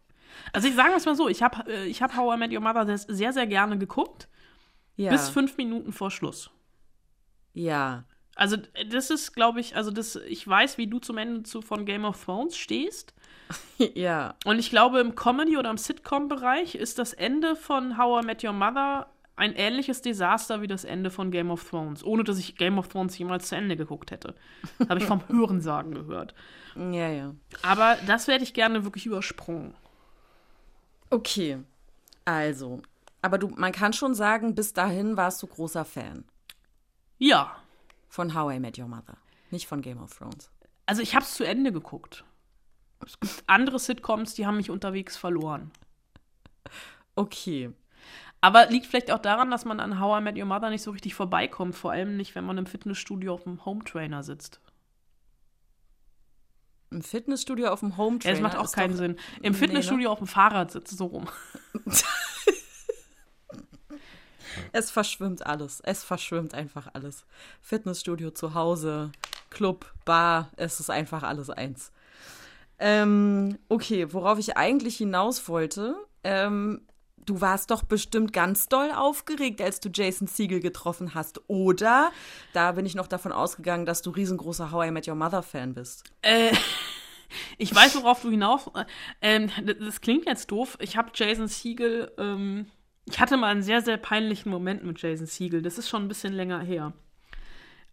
A: Also ich sage es mal so, ich habe äh, ich hab How I Met Your Mother sehr, sehr, sehr gerne geguckt,
D: Ja.
A: bis fünf Minuten vor Schluss.
D: ja.
A: Also äh, das ist, glaube ich, also das, ich weiß, wie du zum Ende zu, von Game of Thrones stehst.
D: ja.
A: Und ich glaube, im Comedy- oder im Sitcom-Bereich ist das Ende von How I Met Your Mother ein ähnliches Desaster wie das Ende von Game of Thrones, ohne dass ich Game of Thrones jemals zu Ende geguckt hätte. Habe ich vom Hörensagen gehört.
D: Ja, ja.
A: Aber das werde ich gerne wirklich übersprungen.
D: Okay. Also. Aber du, man kann schon sagen, bis dahin warst du großer Fan
A: Ja,
D: von How I Met Your Mother. Nicht von Game of Thrones.
A: also ich habe es zu Ende geguckt. Es gibt andere Sitcoms, die haben mich unterwegs verloren.
D: Okay.
A: Aber liegt vielleicht auch daran, dass man an How I Met Your Mother nicht so richtig vorbeikommt, vor allem nicht, wenn man im Fitnessstudio auf dem Home Trainer sitzt.
D: Im Fitnessstudio auf dem Home
A: Ja,
D: Trainer.
A: das macht auch keinen
D: doch-
A: Sinn. Im
D: Nee,
A: Fitnessstudio auf dem Fahrrad sitzt, so rum.
D: Es verschwimmt alles. Es verschwimmt einfach alles. Fitnessstudio zu Hause, Club, Bar, es ist einfach alles eins. Ähm, okay, worauf ich eigentlich hinaus wollte, ähm, du warst doch bestimmt ganz doll aufgeregt, als du Jason Siegel getroffen hast, oder? Da bin ich noch davon ausgegangen, dass du riesengroßer How I Met Your Mother Fan bist.
A: Äh, ich weiß, worauf du hinaus. äh, Ähm, das, klingt jetzt doof. Ich habe Jason Siegel. Ähm, ich hatte mal einen sehr, sehr peinlichen Moment mit Jason Siegel. Das ist schon ein bisschen länger her.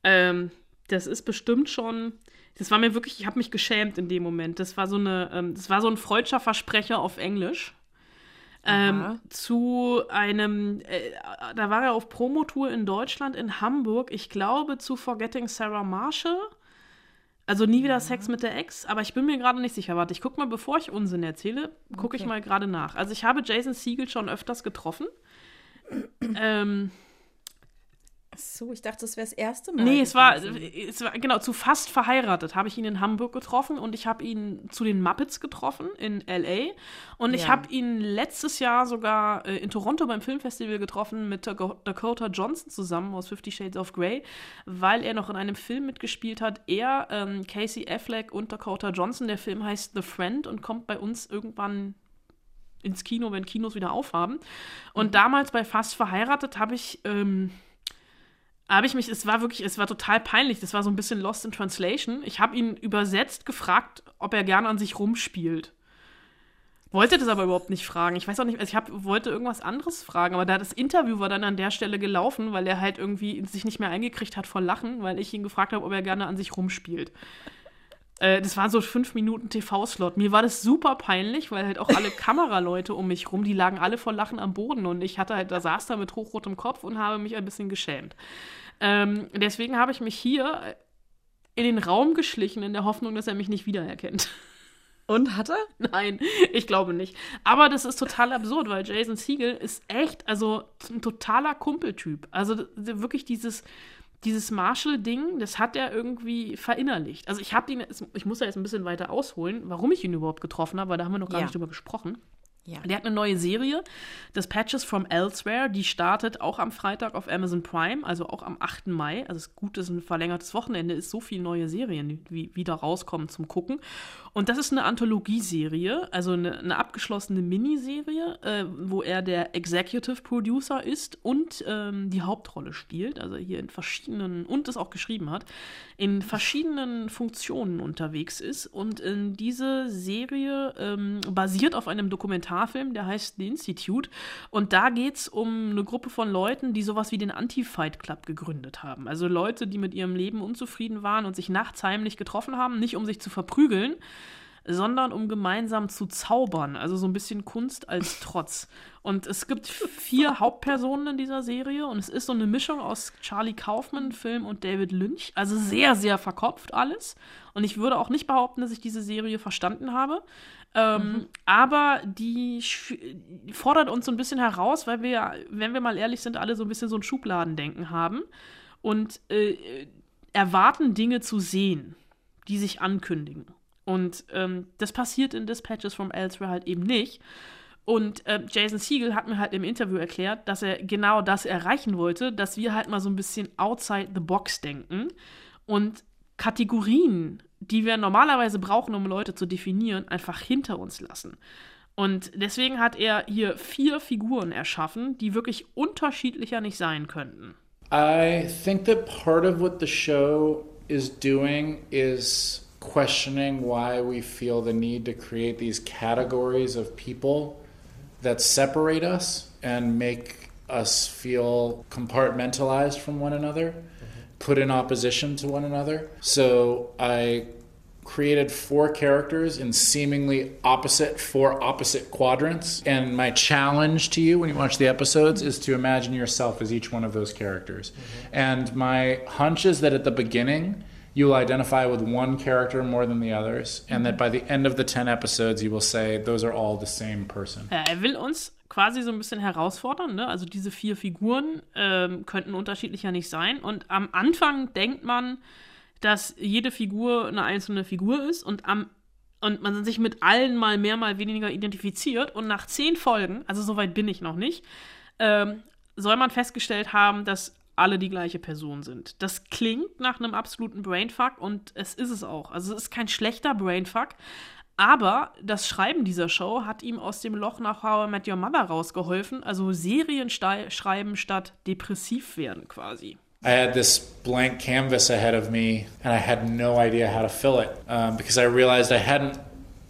A: Ähm, das ist bestimmt schon. Das war mir wirklich. Ich habe mich geschämt in dem Moment. Das war so eine. Ähm, das war so ein freudscher Versprecher auf Englisch. Ähm, zu einem, äh, da war er auf Promotour in Deutschland, in Hamburg, ich glaube zu Forgetting Sarah Marshall. Also nie wieder Sex mit der Ex, aber ich bin mir gerade nicht sicher. Warte, ich guck mal, bevor ich Unsinn erzähle, gucke ich
D: Okay.
A: mal gerade nach. Also ich habe Jason Siegel schon öfters getroffen. ähm,
D: So, ich dachte, das wäre das erste Mal.
A: nee, es war, es war, genau, zu fast verheiratet habe ich ihn in Hamburg getroffen und ich habe ihn zu den Muppets getroffen in L.A. Und ich
D: Ja.
A: habe ihn letztes Jahr sogar äh, in Toronto beim Filmfestival getroffen mit Dakota Johnson zusammen aus Fifty Shades of Grey, weil er noch in einem Film mitgespielt hat. Er, ähm, Casey Affleck und Dakota Johnson. Der Film heißt The Friend und kommt bei uns irgendwann ins Kino, wenn Kinos wieder aufhaben. Und damals bei Fast verheiratet habe ich ähm, habe ich mich, es war wirklich, es war total peinlich, das war so ein bisschen Lost in Translation. Ich habe ihn übersetzt gefragt, ob er gerne an sich rumspielt. Wollte das aber überhaupt nicht fragen. Ich weiß auch nicht, also ich hab, wollte irgendwas anderes fragen, aber da das Interview war dann an der Stelle gelaufen, weil er halt irgendwie sich nicht mehr eingekriegt hat vor Lachen, weil ich ihn gefragt habe, ob er gerne an sich rumspielt. Äh, das war so fünf Minuten TV-Slot. Mir war das super peinlich, weil halt auch alle Kameraleute um mich rum, die lagen alle vor Lachen am Boden und ich hatte halt, da saß da mit hochrotem Kopf und habe mich ein bisschen geschämt. Ähm, deswegen habe ich mich hier in den Raum geschlichen, in der Hoffnung, dass er mich nicht wiedererkennt.
D: Und hat er?
A: Nein, ich glaube nicht. Aber das ist total absurd, weil Jason Siegel ist echt, also ein totaler Kumpeltyp. Also wirklich dieses, dieses Marshall-Ding, das hat er irgendwie verinnerlicht. Also ich habe ihn, ich muss da jetzt ein bisschen weiter ausholen, warum ich ihn überhaupt getroffen habe, weil da haben wir noch gar
D: Ja.
A: nicht drüber gesprochen.
D: Ja.
A: Der hat eine neue Serie, das Patches from Elsewhere, die startet auch am Freitag auf Amazon Prime, also auch am 8. Mai. Also es ist gut, dass ein verlängertes Wochenende ist, so viele neue Serien, die wie, wieder rauskommen zum Gucken. Und das ist eine Anthologieserie, also eine, eine abgeschlossene Miniserie, äh, wo er der Executive Producer ist und ähm, die Hauptrolle spielt, also hier in verschiedenen, und es auch geschrieben hat, in verschiedenen Funktionen unterwegs ist. Und diese Serie ähm, basiert auf einem Dokumentarfilm, der heißt The Institute. Und da geht es um eine Gruppe von Leuten, die sowas wie den Anti-Fight Club gegründet haben. Also Leute, die mit ihrem Leben unzufrieden waren und sich nachts heimlich getroffen haben, nicht um sich zu verprügeln, sondern um gemeinsam zu zaubern. Also so ein bisschen Kunst als Trotz. Und es gibt vier Hauptpersonen in dieser Serie und es ist so eine Mischung aus Charlie Kaufman, Film und David Lynch. Also sehr, sehr verkopft alles. Und ich würde auch nicht behaupten, dass ich diese Serie verstanden habe. Ähm, Aber die fordert uns so ein bisschen heraus, weil wir, wenn wir mal ehrlich sind, alle so ein bisschen so ein Schubladendenken haben und äh, erwarten, Dinge zu sehen, die sich ankündigen. Und ähm, das passiert in Dispatches from Elsewhere halt eben nicht. Und ähm, Jason Siegel hat mir halt im Interview erklärt, dass er genau das erreichen wollte, dass wir halt mal so ein bisschen outside the box denken und Kategorien, die wir normalerweise brauchen, um Leute zu definieren, einfach hinter uns lassen. Und deswegen hat er hier vier Figuren erschaffen, die wirklich unterschiedlicher nicht sein könnten.
H: I think that part of what the show is doing is questioning why we feel the need to create these categories of people that separate us and make us feel compartmentalized from one another, mm-hmm. put in opposition to one another. So I created four characters in seemingly opposite four opposite quadrants. And my challenge to you when you watch the episodes is to imagine yourself as each one of those characters. Mm-hmm. And my hunch is that at the beginning you will identify with one character more than the others and that by the end of the 10 episodes you will say those are all the same person
A: Ja, er will uns quasi so ein bisschen herausfordern. Ne? Also diese vier Figuren ähm, könnten unterschiedlicher nicht sein. Und am Anfang denkt man, dass jede Figur eine einzelne Figur ist und am und man sich mit allen mal mehr, mal weniger identifiziert. Und nach zehn Folgen, also soweit bin ich noch nicht, ähm, soll man festgestellt haben, dass alle die gleiche Person sind. Das klingt nach einem absoluten Brainfuck und es ist es auch. Also es ist kein schlechter Brainfuck, aber das Schreiben dieser Show hat ihm aus dem Loch nach How I Met Your Mother rausgeholfen. Also Serien schreiben statt depressiv werden quasi.
H: I had this blank canvas ahead of me, and I had no idea how to fill it um, because I realized I hadn't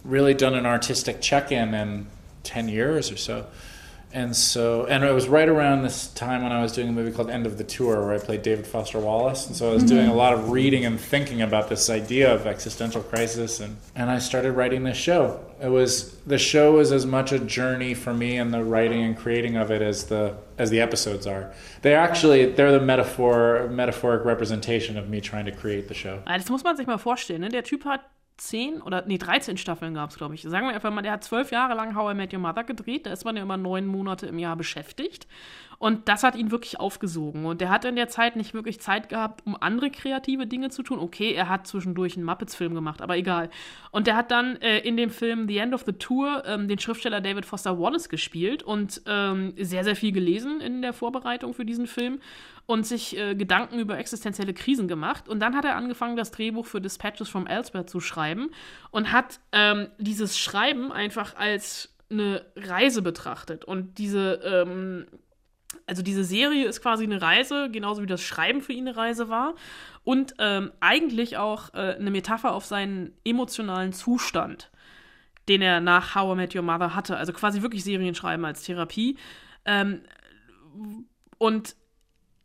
H: really done an artistic check in in 10 years or so. And so, and it was right around this time when I was doing a movie called End of the Tour, where I played David Foster Wallace. And so I was doing a lot of reading and thinking about this idea of existential crisis. And, and I started writing this show. It was, the show was as much a journey for me in the writing and creating of it as the, as the episodes are. They're actually, they're the metaphor, metaphoric representation of me trying to create the show.
A: Ah, Das muss man sich mal vorstellen. Ne? Der Typ hat 10 oder nee, 13 Staffeln gab es, glaube ich. Sagen wir einfach mal, der hat zwölf Jahre lang How I Met Your Mother gedreht. Da ist man ja immer neun Monate im Jahr beschäftigt. Und das hat ihn wirklich aufgesogen. Und er hat in der Zeit nicht wirklich Zeit gehabt, um andere kreative Dinge zu tun. Okay, er hat zwischendurch einen Muppets-Film gemacht, aber egal. Und er hat dann äh, in dem Film The End of the Tour ähm, den Schriftsteller David Foster Wallace gespielt und ähm, sehr, sehr viel gelesen in der Vorbereitung für diesen Film und sich äh, Gedanken über existenzielle Krisen gemacht. Und dann hat er angefangen, das Drehbuch für Dispatches from Elsewhere zu schreiben und hat ähm, dieses Schreiben einfach als eine Reise betrachtet. Und diese, ähm, also diese Serie ist quasi eine Reise, genauso wie das Schreiben für ihn eine Reise war. Und ähm, eigentlich auch äh, eine Metapher auf seinen emotionalen Zustand, den er nach How I Met Your Mother hatte. Also quasi wirklich Serien schreiben als Therapie. Ähm, und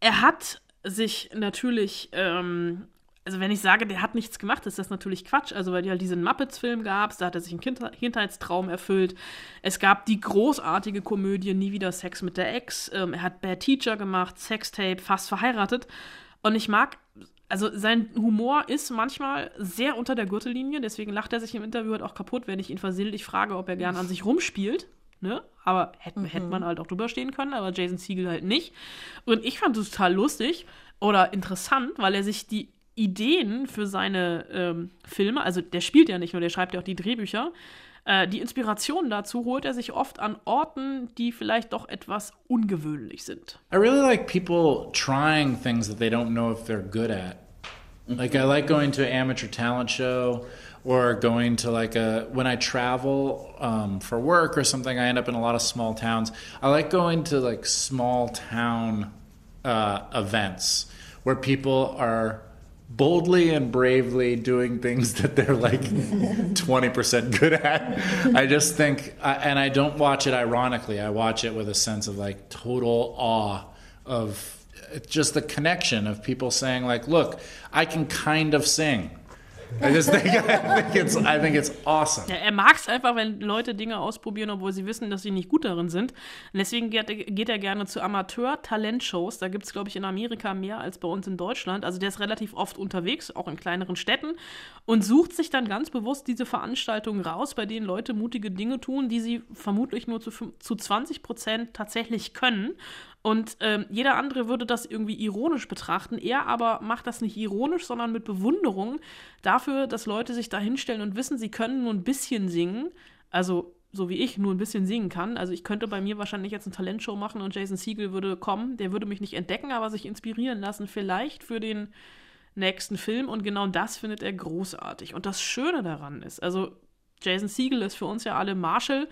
A: er hat sich natürlich, ähm, also wenn ich sage, der hat nichts gemacht, ist das natürlich Quatsch. Also weil die halt diesen Muppets-Film gab, da hat er sich einen kind Kindheitstraum erfüllt. Es gab die großartige Komödie Nie wieder Sex mit der Ex. Ähm, er hat Bad Teacher gemacht, Sextape, fast verheiratet. Und ich mag, also sein Humor ist manchmal sehr unter der Gürtellinie, deswegen lacht er sich im Interview halt auch kaputt, wenn ich ihn versehentlich frage, ob er gern an sich rumspielt. Ne? Aber hätte, hätte man halt auch drüber stehen können, aber Jason Siegel halt nicht. Und ich fand es total lustig oder interessant, weil er sich die Ideen für seine ähm, Filme, also der spielt ja nicht nur, der schreibt ja auch die Drehbücher, äh, die Inspiration dazu holt er sich oft an Orten, die vielleicht doch etwas ungewöhnlich sind.
H: I really like people trying things that they don't know if they're good at. Like I like going to an amateur talent show or going to like a when I travel um, for work or something. I end up in a lot of small towns. I like going to like small town uh, events where people are boldly and bravely doing things that they're like 20% good at. I just think, and I don't watch it ironically, I watch it with a sense of like total awe of just the connection of people saying, like, look, I can kind of sing. I just think, I think it's I think it's awesome.
A: Ja, er mag es einfach, wenn Leute Dinge ausprobieren, obwohl sie wissen, dass sie nicht gut darin sind. Und deswegen geht, er- geht er gerne zu Amateur-Talentshows. Da gibt es, glaube ich, in Amerika mehr als bei uns in Deutschland. Also der ist relativ oft unterwegs, auch in kleineren Städten, und sucht sich dann ganz bewusst diese Veranstaltungen raus, bei denen Leute mutige Dinge tun, die sie vermutlich nur zu, zu 20 Prozent tatsächlich können. Und ähm, jeder andere würde das irgendwie ironisch betrachten. Er aber macht das nicht ironisch, sondern mit Bewunderung dafür, dass Leute sich da hinstellen und wissen, sie können nur ein bisschen singen. Also so wie ich nur ein bisschen singen kann. Also ich könnte bei mir wahrscheinlich jetzt eine Talentshow machen und Jason Siegel würde kommen. Der würde mich nicht entdecken, aber sich inspirieren lassen, vielleicht für den nächsten Film. Und genau das findet er großartig. Und das Schöne daran ist, also Jason Siegel ist für uns ja alle Marshall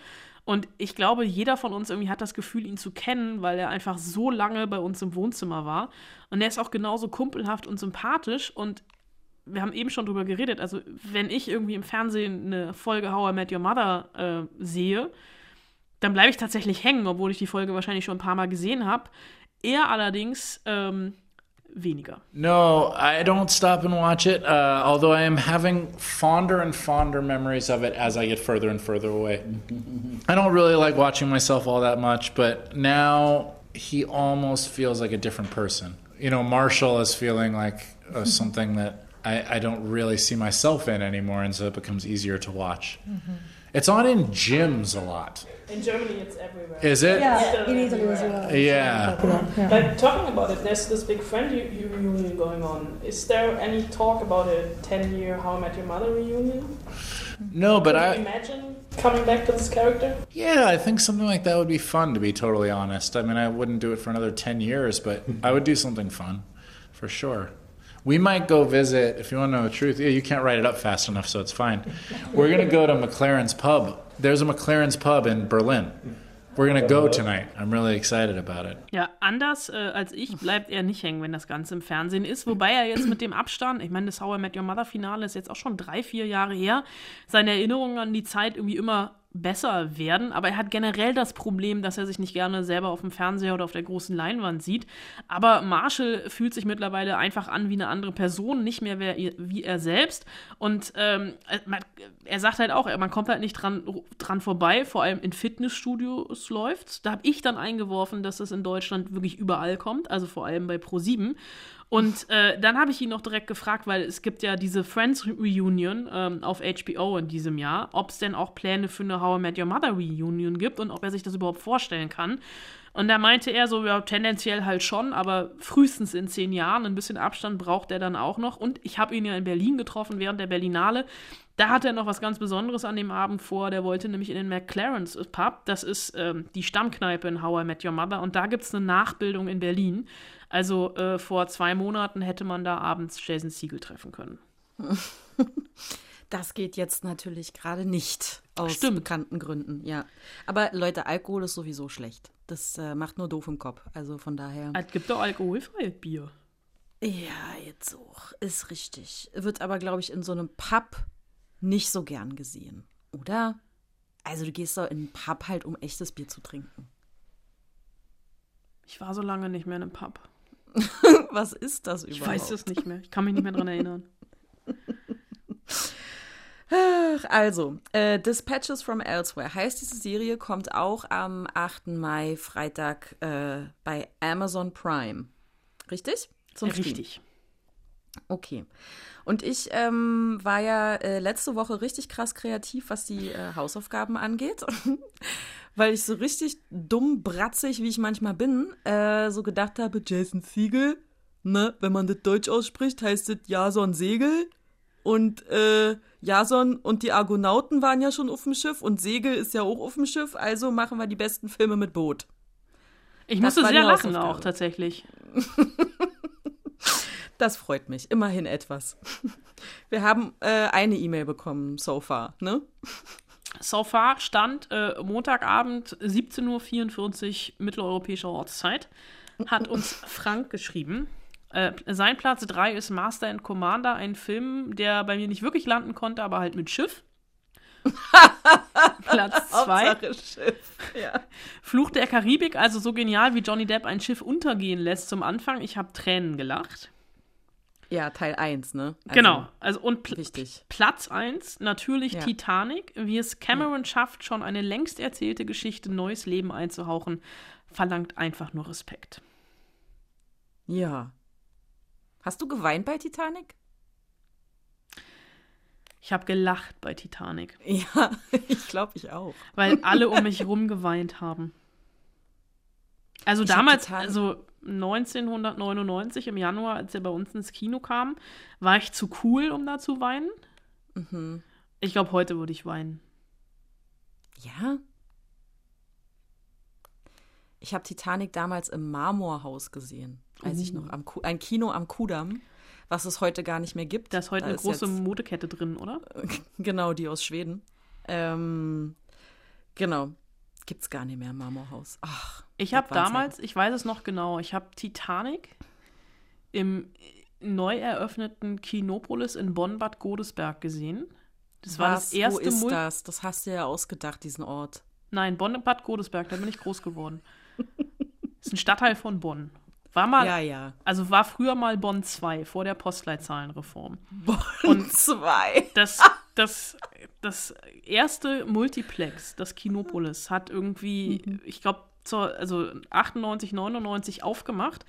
A: Und ich glaube, jeder von uns irgendwie hat das Gefühl, ihn zu kennen, weil er einfach so lange bei uns im Wohnzimmer war. Und er ist auch genauso kumpelhaft und sympathisch. Und wir haben eben schon drüber geredet. Also, wenn ich irgendwie im Fernsehen eine Folge How I Met Your Mother äh, sehe, dann bleibe ich tatsächlich hängen, obwohl ich die Folge wahrscheinlich schon ein paar Mal gesehen habe. Er allerdings ähm, weniger.
H: No, I don't stop and watch it. Uh, although I am having fonder and fonder memories of it as I get further and further away. I don't really like watching myself all that much, but now he almost feels like a different person. You know, Marshall is feeling like uh, something that I, I don't really see myself in anymore, and so it becomes easier to watch. It's on in gyms a lot.
E: In Germany, it's everywhere.
H: Is it?
I: Yeah, in Italy as well.
H: Yeah.
I: Yeah.
E: But talking about it, there's this big friend u- u- reunion going on. Is there any talk about a 10 year How I Met Your Mother reunion?
H: No, but
E: Can
H: I.
E: you imagine coming back to this character?
H: Yeah, I think something like that would be fun, to be totally honest. I mean, I wouldn't do it for another 10 years, but I would do something fun, for sure. We might go visit, if you want to know the truth, yeah, you can't write it up fast enough, so it's fine. We're going to go to McLaren's Pub. There's a McLaren's Pub in Berlin. We're to go tonight. I'm really excited about it.
A: Ja, anders äh, als ich bleibt er nicht hängen, wenn das Ganze im Fernsehen ist. Wobei er jetzt mit dem Abstand, ich meine, das How I Met Your Mother Finale ist jetzt auch schon drei, vier Jahre her, seine Erinnerungen an die Zeit irgendwie immer besser werden. Aber er hat generell das Problem, dass er sich nicht gerne selber auf dem Fernseher oder auf der großen Leinwand sieht. Aber Marshall fühlt sich mittlerweile einfach an wie eine andere Person, nicht mehr wie er selbst. Und ähm, man, er sagt halt auch, man kommt halt nicht dran, dran vorbei, vor allem in Fitnessstudios läuft. Da habe ich dann eingeworfen, dass es in Deutschland wirklich überall kommt, also vor allem bei Pro7. Und äh, dann habe ich ihn noch direkt gefragt, weil es gibt ja diese Friends Reunion ähm, auf HBO in diesem Jahr, ob es denn auch Pläne für eine How I Met Your Mother Reunion gibt und ob er sich das überhaupt vorstellen kann. Und da meinte er so, ja, tendenziell halt schon, aber frühestens in zehn Jahren, ein bisschen Abstand braucht er dann auch noch. Und ich habe ihn ja in Berlin getroffen während der Berlinale. Da hat er noch was ganz Besonderes an dem Abend vor. Der wollte nämlich in den McLaren's Pub. Das ist ähm, die Stammkneipe in How I Met Your Mother. Und da gibt es eine Nachbildung in Berlin. Also äh, vor zwei Monaten hätte man da abends Jason Siegel treffen können.
D: Das geht jetzt natürlich gerade nicht aus
A: Stimmt.
D: bekannten Gründen, ja. Aber Leute, Alkohol ist sowieso schlecht. Das äh, macht nur doof im Kopf. Also von daher.
A: Es gibt doch alkoholfreies Bier.
D: Ja, jetzt so. Ist richtig. Wird aber, glaube ich, in so einem Pub nicht so gern gesehen. Oder? Also du gehst doch in einen Pub halt, um echtes Bier zu trinken.
A: Ich war so lange nicht mehr in einem Pub.
D: Was ist das überhaupt?
A: Ich weiß es nicht mehr. Ich kann mich nicht mehr dran erinnern.
D: Also, äh, Dispatches from Elsewhere heißt diese Serie, kommt auch am 8. Mai, Freitag, äh, bei Amazon Prime. Richtig? Zum Stream. Okay. Und ich ähm, war ja äh, letzte Woche richtig krass kreativ, was die äh, Hausaufgaben angeht. Weil ich so richtig dumm, bratzig, wie ich manchmal bin, äh, so gedacht habe, Jason Siegel, ne, wenn man das Deutsch ausspricht, heißt es Jason Segel. Und äh, Jason und die Argonauten waren ja schon auf dem Schiff und Segel ist ja auch auf dem Schiff, also machen wir die besten Filme mit Boot.
A: Ich
D: Das
A: musste sehr lachen auch tatsächlich.
D: Das freut mich, immerhin etwas. Wir haben äh, eine E-Mail bekommen so far, ne?
A: So far stand äh, Montagabend 17.44 Uhr mitteleuropäischer Ortszeit. Hat uns Frank geschrieben. Äh, sein Platz 3 ist Master and Commander, ein Film, der bei mir nicht wirklich landen konnte, aber halt mit Schiff. Platz 2.
D: Hauptsache Schiff. Ja.
A: Fluch der Karibik, also so genial, wie Johnny Depp ein Schiff untergehen lässt zum Anfang. Ich habe Tränen gelacht.
D: Ja, Teil 1, ne? Also,
A: genau. Also und Pl
D: Wichtig.
A: Platz 1, natürlich
D: Ja.
A: Titanic, wie es Cameron schafft, schon eine längst erzählte Geschichte neues Leben einzuhauchen, verlangt einfach nur Respekt.
D: Ja. Hast du geweint bei Titanic?
A: Ich habe gelacht bei Titanic,
D: Ja, ich glaube ich auch.
A: weil alle um mich herum geweint haben. Also
D: Ich hab
A: damals,
D: Titanic-
A: also 1999 im Januar, als er bei uns ins Kino kam, war ich zu cool, um da zu weinen.
D: Mhm.
A: Ich glaube, heute würde ich weinen.
D: Ja? Ich habe Titanic damals im Marmorhaus gesehen, weiß ich noch. Am Ku ein Kino am Kudamm, was es heute gar nicht mehr gibt.
A: Da ist heute
D: Da
A: eine große
D: jetzt-
A: Modekette drin, oder?
D: Genau, die aus Schweden. Ähm, genau. Gibt's gar nicht mehr, Marmorhaus. Ach.
A: Ich habe damals, ich weiß es noch genau, ich habe Titanic im neu eröffneten Kinopolis in Bonn-Bad Godesberg gesehen. Das war
D: Was?
A: das erste
D: Wo ist
A: Mul-
D: das? Das hast du ja ausgedacht, diesen Ort.
A: Nein, Bonn-Bad Godesberg, da bin ich groß geworden. Das ist ein Stadtteil von Bonn. War mal,
D: Ja, ja.
A: also war früher mal Bonn 2 vor der Postleitzahlenreform.
D: Und zwei.
A: Das, das, das erste Multiplex, das Kinopolis, hat irgendwie, ich glaube, also 98, 99 aufgemacht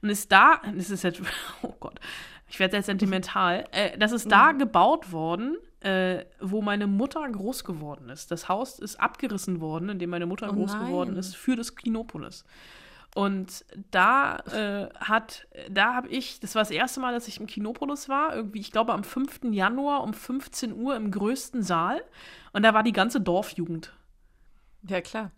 A: und ist da, das ist jetzt, oh Gott, ich werde jetzt sentimental, äh, das ist da gebaut worden, äh, wo meine Mutter groß geworden ist. Das Haus ist abgerissen worden, in dem meine Mutter
D: Oh
A: groß
D: nein.
A: geworden ist, für das Kinopolis. Und da äh, hat, da habe ich, das war das erste Mal, dass ich im Kinopolis war, irgendwie, ich glaube, am 5. Januar um 15 Uhr im größten Saal. Und da war die ganze Dorfjugend.
D: Ja, klar.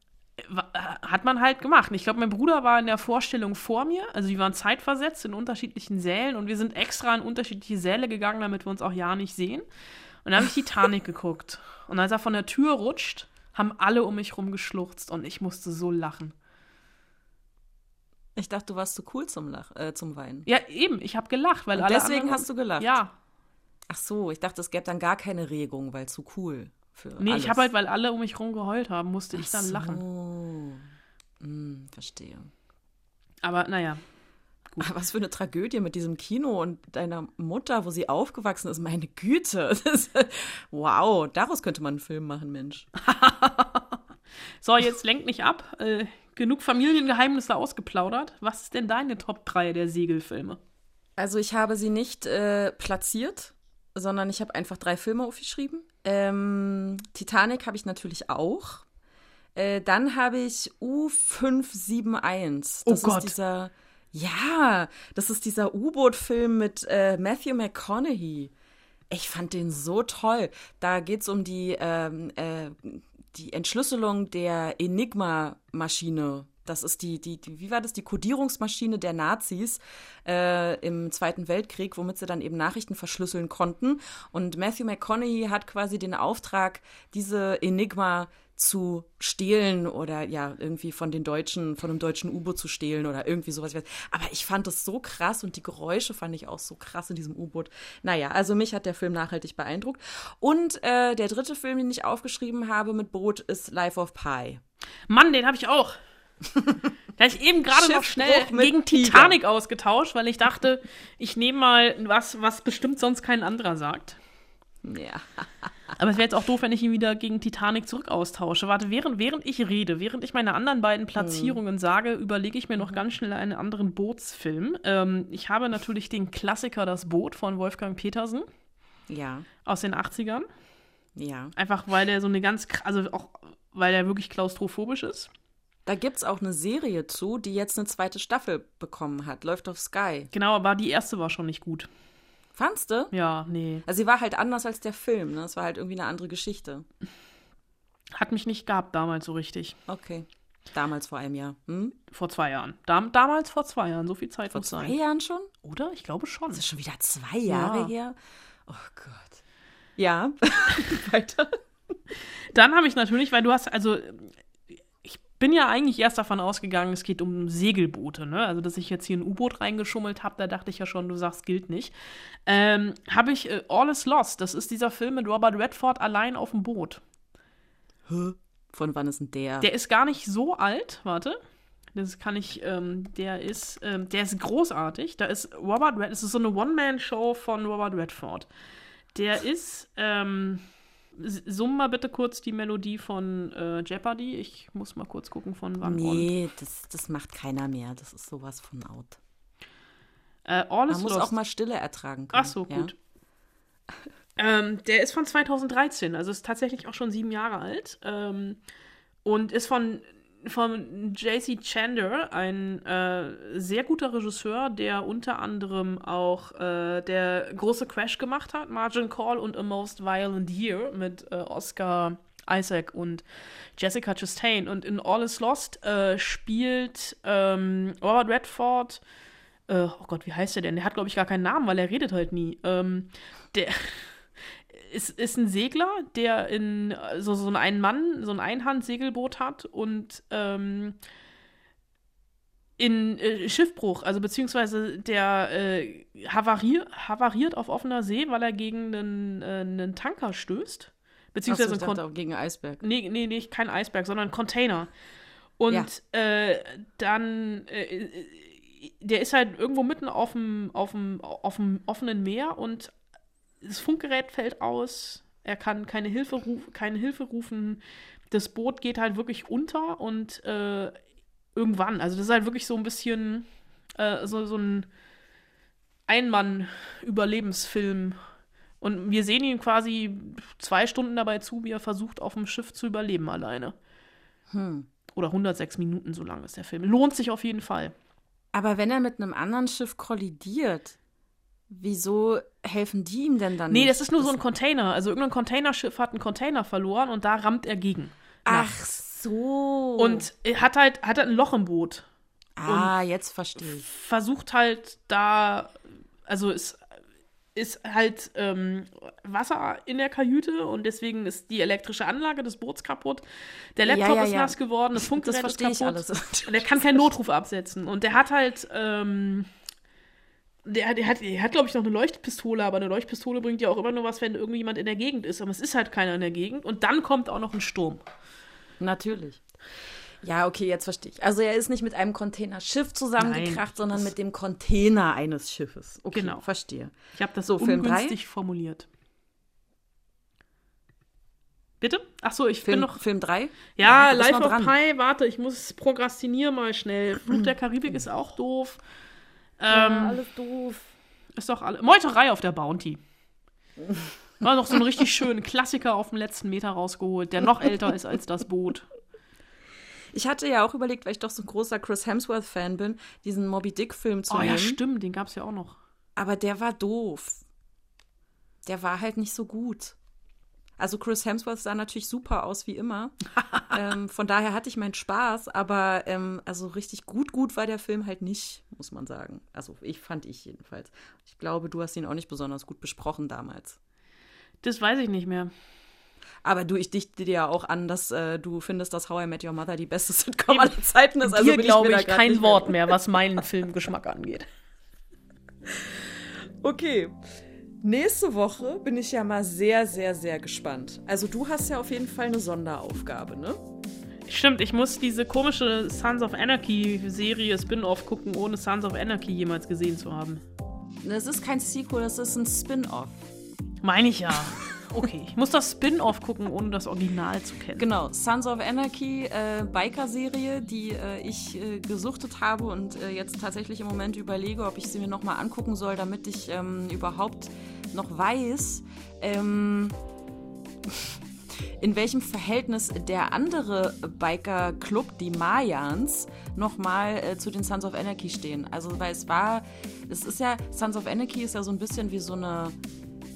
A: Wa- Hat man halt gemacht. Ich glaube, mein Bruder war in der Vorstellung vor mir. Also, die waren zeitversetzt in unterschiedlichen Sälen. Und wir sind extra in unterschiedliche Säle gegangen, damit wir uns auch ja nicht sehen. Und dann habe ich Titanic geguckt. Und als er von der Tür rutscht, haben alle um mich rum geschluchzt. Und ich musste so lachen.
D: Ich dachte, du warst zu cool zum, Lach äh, zum Weinen.
A: Ja, eben, ich habe gelacht, weil
D: Und
A: alle
D: deswegen
A: anderen,
D: hast du gelacht?
A: Ja.
D: Ach so, ich dachte, es gäbe dann gar keine Regung, weil zu cool für
A: Nee,
D: alles.
A: ich habe halt, weil alle um mich rum geheult haben, musste ich dann
D: Ach
A: lachen.
D: So. Hm, verstehe.
A: Aber naja,
D: Aber Was für eine Tragödie mit diesem Kino und deiner Mutter, wo sie aufgewachsen ist. Meine Güte. Das ist, wow, daraus könnte man einen Film machen, Mensch.
A: so, jetzt lenkt nicht ab. Äh, genug Familiengeheimnisse ausgeplaudert. Was ist denn deine Top 3 der Segelfilme?
D: Also ich habe sie nicht äh, platziert, sondern ich habe einfach drei Filme aufgeschrieben. Ähm, Titanic habe ich natürlich auch. Äh, dann habe ich U571.
A: Oh
D: Das
A: Gott.
D: ist dieser, ja, das ist dieser U-Boot-Film mit äh, Matthew McConaughey. Ich fand den so toll. Da geht es um die, ähm, äh, die Entschlüsselung der Enigma-Maschine. Das ist die, die, die, wie war das, die Kodierungsmaschine der Nazis äh, im Zweiten Weltkrieg, womit sie dann eben Nachrichten verschlüsseln konnten. Und Matthew McConaughey hat quasi den Auftrag, diese Enigma zu stehlen oder ja, irgendwie von den Deutschen, von einem deutschen U-Boot zu stehlen oder irgendwie sowas. Aber ich fand das so krass und die Geräusche fand ich auch so krass in diesem U-Boot. Naja, also mich hat der Film nachhaltig beeindruckt. Und äh, der dritte Film, den ich aufgeschrieben habe mit Boot, ist Life of Pi.
A: Mann, den habe ich auch. Da habe ich eben gerade noch schnell gegen
D: Tiger.
A: Titanic ausgetauscht, weil ich dachte, ich nehme mal was, was bestimmt sonst kein anderer sagt.
D: Ja.
A: Aber es wäre jetzt auch doof, wenn ich ihn wieder gegen Titanic zurück austausche. Warte, während, während ich rede, während ich meine anderen beiden Platzierungen sage, überlege ich mir noch ganz schnell einen anderen Bootsfilm. Ähm, ich habe natürlich den Klassiker Das Boot von Wolfgang Petersen
D: Ja,
A: aus den 80ern.
D: ja.
A: Einfach weil der so eine ganz, also auch weil er wirklich klaustrophobisch ist.
D: Da gibt es auch eine Serie zu, die jetzt eine zweite Staffel bekommen hat. Läuft auf Sky.
A: Genau, aber die erste war schon nicht gut.
D: Fandst du?
A: Ja, nee.
D: Also sie war halt anders als der Film, ne? Es war halt irgendwie eine andere Geschichte.
A: Hat mich nicht gehabt damals so richtig.
D: Okay. Damals vor einem Jahr. Hm?
A: Vor zwei Jahren. Dam damals vor zwei Jahren. So viel Zeit
D: Vor
A: muss
D: zwei
A: sein.
D: Jahren schon?
A: Oder? Ich glaube schon.
D: Das ist schon wieder zwei Jahre
A: Ja.
D: her. Oh Gott. Ja. Weiter.
A: Dann habe ich natürlich, weil du hast, also bin ja eigentlich erst davon ausgegangen, es geht um Segelboote, ne? Also, dass ich jetzt hier ein U-Boot reingeschummelt habe, da dachte ich ja schon, du sagst, gilt nicht. Ähm, habe ich äh, All is Lost, das ist dieser Film mit Robert Redford allein auf dem Boot.
D: Von wann ist denn der?
A: Der ist gar nicht so alt, warte. Das kann ich, ähm, der ist, ähm, der ist großartig. Da ist Robert Red, es ist so eine One-Man-Show von Robert Redford. Der ist, ähm, summ mal bitte kurz die Melodie von äh, Jeopardy. Ich muss mal kurz gucken, von wann.
D: nee, das, das macht keiner mehr. Das ist sowas von out.
A: Äh,
D: Man muss
A: Lost.
D: auch mal Stille ertragen können.
A: Ach so,
D: ja?
A: gut. Ähm, der ist von 2013, also ist tatsächlich auch schon sieben Jahre alt. Ähm, und ist von, von J.C. Chander, ein äh, sehr guter Regisseur, der unter anderem auch äh, der große Crash gemacht hat, Margin Call und A Most Violent Year mit äh, Oscar Isaac und Jessica Chastain. Und in All is Lost äh, spielt ähm, Robert Redford äh, oh Gott, wie heißt der denn? Der hat, glaube ich, gar keinen Namen, weil er redet halt nie. Ähm, der ist, ist ein Segler, der in äh, so, so einen Mann, so ein Einhand-Segelboot hat und ähm, in äh, Schiffbruch, also beziehungsweise der äh, havarier, havariert auf offener See, weil er gegen einen, äh, einen Tanker stößt. Beziehungsweise einen
D: dachte gegen Eisberg.
A: Nee, nee, nee, kein Eisberg, sondern ein Container. Und äh, dann, äh, der ist halt irgendwo mitten auf dem, auf dem, auf dem offenen Meer und das Funkgerät fällt aus. Er kann keine Hilfe, ruf, keine Hilfe rufen. Das Boot geht halt wirklich unter und äh, irgendwann, also das ist halt wirklich so ein bisschen äh, so, so ein Einmann-Überlebensfilm. Und wir sehen ihn quasi zwei Stunden dabei zu, wie er versucht, auf dem Schiff zu überleben alleine. Oder 106 Minuten, so lang ist der Film. Lohnt sich auf jeden Fall.
D: Aber wenn er mit einem anderen Schiff kollidiert, wieso helfen die ihm denn dann
A: Nee, das ist nur so ein Container. Also irgendein Containerschiff hat einen Container verloren und da rammt er gegen.
D: Ach
A: nachts.
D: so.
A: Und er hat halt, hat halt ein Loch im Boot.
D: ah, jetzt verstehe ich.
A: Versucht halt da, also es ist halt ähm, Wasser in der Kajüte und deswegen ist die elektrische Anlage des Boots kaputt. Der
D: Ja,
A: Laptop
D: ja,
A: ist
D: ja.
A: nass geworden, das Funkgerät
D: Das
A: ist kaputt. Und er kann keinen Notruf absetzen. Und der hat halt, ähm, der, der hat, der hat glaube ich, noch eine Leuchtpistole, aber eine Leuchtpistole bringt ja auch immer nur was, wenn irgendjemand in der Gegend ist. Aber es ist halt keiner in der Gegend. Und dann kommt auch noch ein Sturm.
D: Natürlich. Ja, okay, jetzt verstehe ich. Also er ist nicht mit einem Containerschiff zusammengekracht,
A: Nein,
D: sondern mit dem Container eines Schiffes. Okay,
A: Genau.
D: verstehe.
A: Ich habe das
D: So,
A: ungünstig formuliert. Bitte? Ach so, ich
D: Film,
A: bin noch.
D: Film 3?
A: Ja,
D: du bist
A: Life
D: noch
A: of
D: dran.
A: Pi, warte, ich muss prokrastinieren mal schnell. Fluch der Karibik ist auch doof. Ähm,
D: alles doof.
A: ist doch alle. Meuterei auf der Bounty. War noch so ein richtig schönen Klassiker auf dem letzten Meter rausgeholt, der noch älter ist als das Boot.
D: Ich hatte ja auch überlegt, weil ich doch so ein großer Chris Hemsworth-Fan bin, diesen Moby Dick-Film zu
A: Oh
D: nehmen.
A: ja, stimmt, den gab es ja auch noch.
D: Aber der war doof. Der war halt nicht so gut. Also Chris Hemsworth sah natürlich super aus wie immer. ähm, von daher hatte ich meinen Spaß, aber ähm, also richtig gut, gut war der Film halt nicht, muss man sagen. Also ich fand ich jedenfalls. Ich glaube, du hast ihn auch nicht besonders gut besprochen damals.
A: Das weiß ich nicht mehr.
D: Aber du, ich dichte dir ja auch an, dass äh, du findest, dass How I Met Your Mother die beste Sitcom aller Zeiten ist. Also
A: Dir
D: bin
A: glaube ich
D: grad
A: kein Wort mehr, was meinen Filmgeschmack angeht.
D: Okay. Nächste Woche bin ich ja mal sehr, sehr, sehr gespannt. Also du hast ja auf jeden Fall eine Sonderaufgabe, ne?
A: Stimmt, ich muss diese komische Sons of Anarchy Serie Spin-off gucken, ohne Sons of Anarchy jemals gesehen zu haben.
D: Das ist kein Sequel, das ist ein Spin-off.
A: Meine ich ja. Okay, ich muss das Spin-off gucken, ohne das Original zu kennen.
D: Genau, Sons of Anarchy, äh, Biker-Serie, die äh, ich äh, gesuchtet habe und äh, jetzt tatsächlich im Moment überlege, ob ich sie mir nochmal angucken soll, damit ich ähm, überhaupt noch weiß, ähm, in welchem Verhältnis der andere Biker-Club, die Mayans, nochmal äh, zu den Sons of Anarchy stehen. Also, weil es war, es ist ja, Sons of Anarchy ist ja so ein bisschen wie so eine,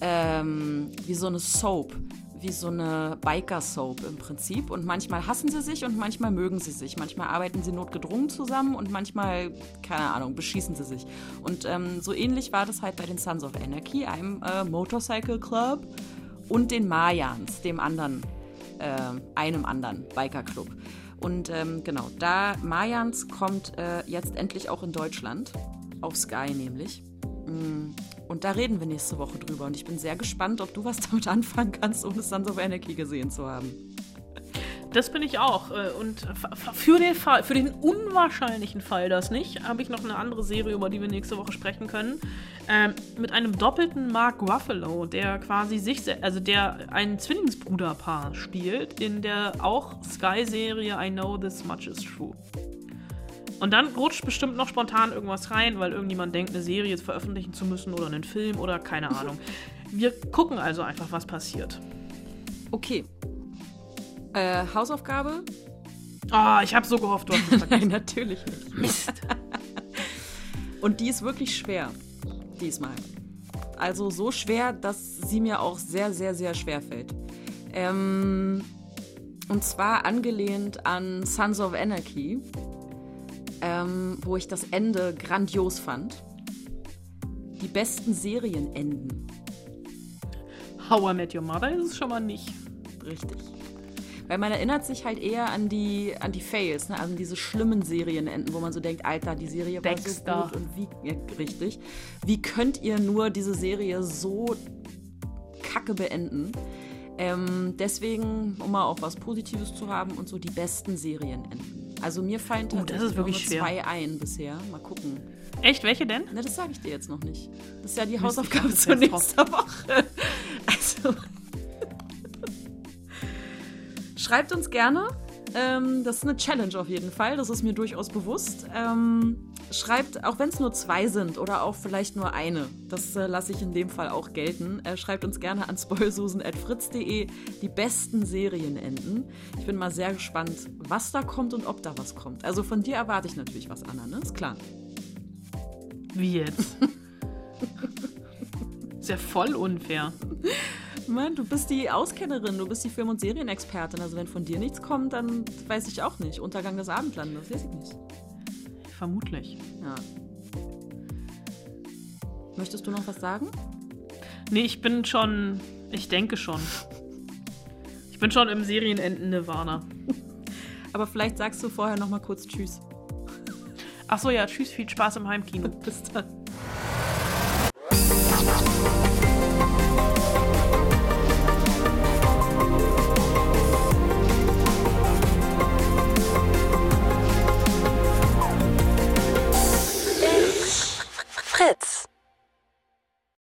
D: ähm, wie so eine Soap, wie so eine Biker-Soap im Prinzip. Und manchmal hassen sie sich und manchmal mögen sie sich. Manchmal arbeiten sie notgedrungen zusammen und manchmal, keine Ahnung, beschießen sie sich. Und ähm, so ähnlich war das halt bei den Sons of Anarchy, einem äh, Motorcycle Club und den Mayans, dem anderen, äh, einem anderen Biker-Club. Und ähm, genau, da Mayans kommt äh, jetzt endlich auch in Deutschland, auf Sky nämlich. Mm, Und da reden wir nächste Woche drüber. Und ich bin sehr gespannt, ob du was damit anfangen kannst, ohne Sons of Anarchy gesehen zu haben.
A: Das bin ich auch. äh, Und für den Fall, für den unwahrscheinlichen Fall das nicht, habe ich noch eine andere Serie, über die wir nächste Woche sprechen können. Ähm, mit einem doppelten Mark Ruffalo, der quasi sich, also der ein Zwillingsbruderpaar spielt in der auch Sky-Serie I Know This Much Is True. Und dann rutscht bestimmt noch spontan irgendwas rein, weil irgendjemand denkt, eine Serie jetzt veröffentlichen zu müssen oder einen Film oder keine Ahnung. Wir gucken also einfach, was passiert.
D: Okay. Äh, Hausaufgabe?
A: Ah, ich habe so gehofft, du hast es.
D: Nein, natürlich nicht.
A: Mist.
D: Und die ist wirklich schwer. Diesmal. Also so schwer, dass sie mir auch sehr, sehr, sehr schwer fällt. Ähm, und zwar angelehnt an Sons of Anarchy, ähm, wo ich das Ende grandios fand. Die besten Serienenden.
A: How I Met Your Mother ist es schon mal nicht.
D: Richtig. Weil man erinnert sich halt eher an die, an die Fails, ne? also diese schlimmen Serienenden, wo man so denkt, Alter, die Serie war so gut und wie, ja, richtig, wie könnt ihr nur diese Serie so kacke beenden? Ähm, deswegen, um mal auch was Positives zu haben und so die besten Serienenden. Also mir fallen
A: Oh, das
D: tatsächlich
A: ist wirklich
D: nur zwei ein bisher. Mal gucken.
A: Echt, welche denn?
D: Ne, das sage ich dir jetzt noch nicht. Das ist ja die
A: Mist,
D: Hausaufgabe zur nächsten Woche. Also. Schreibt uns gerne. Ähm, das ist eine Challenge auf jeden Fall. Das ist mir durchaus bewusst. Ähm, schreibt, auch wenn es nur zwei sind oder auch vielleicht nur eine, das äh, lasse ich in dem Fall auch gelten. Äh, schreibt uns gerne an spoilsusen.fritz.de die besten Serienenden. Ich bin mal sehr gespannt, was da kommt und ob da was kommt. Also von dir erwarte ich natürlich was, Anna, ne? Ist klar.
A: Wie jetzt? ist ja voll unfair.
D: Mann, du bist die Auskennerin, du bist die Film- und Serienexpertin. Also wenn von dir nichts kommt, dann weiß ich auch nicht. Untergang des Abendlandes, weiß ich nicht.
A: Vermutlich.
D: Ja. Möchtest du noch was sagen?
A: Nee, ich bin schon. Ich denke schon. Ich bin schon im Serienenden Nirvana.
D: Aber vielleicht sagst du vorher noch mal kurz Tschüss.
A: Ach so, ja, tschüss, viel Spaß im Heimkino.
D: Bis dann.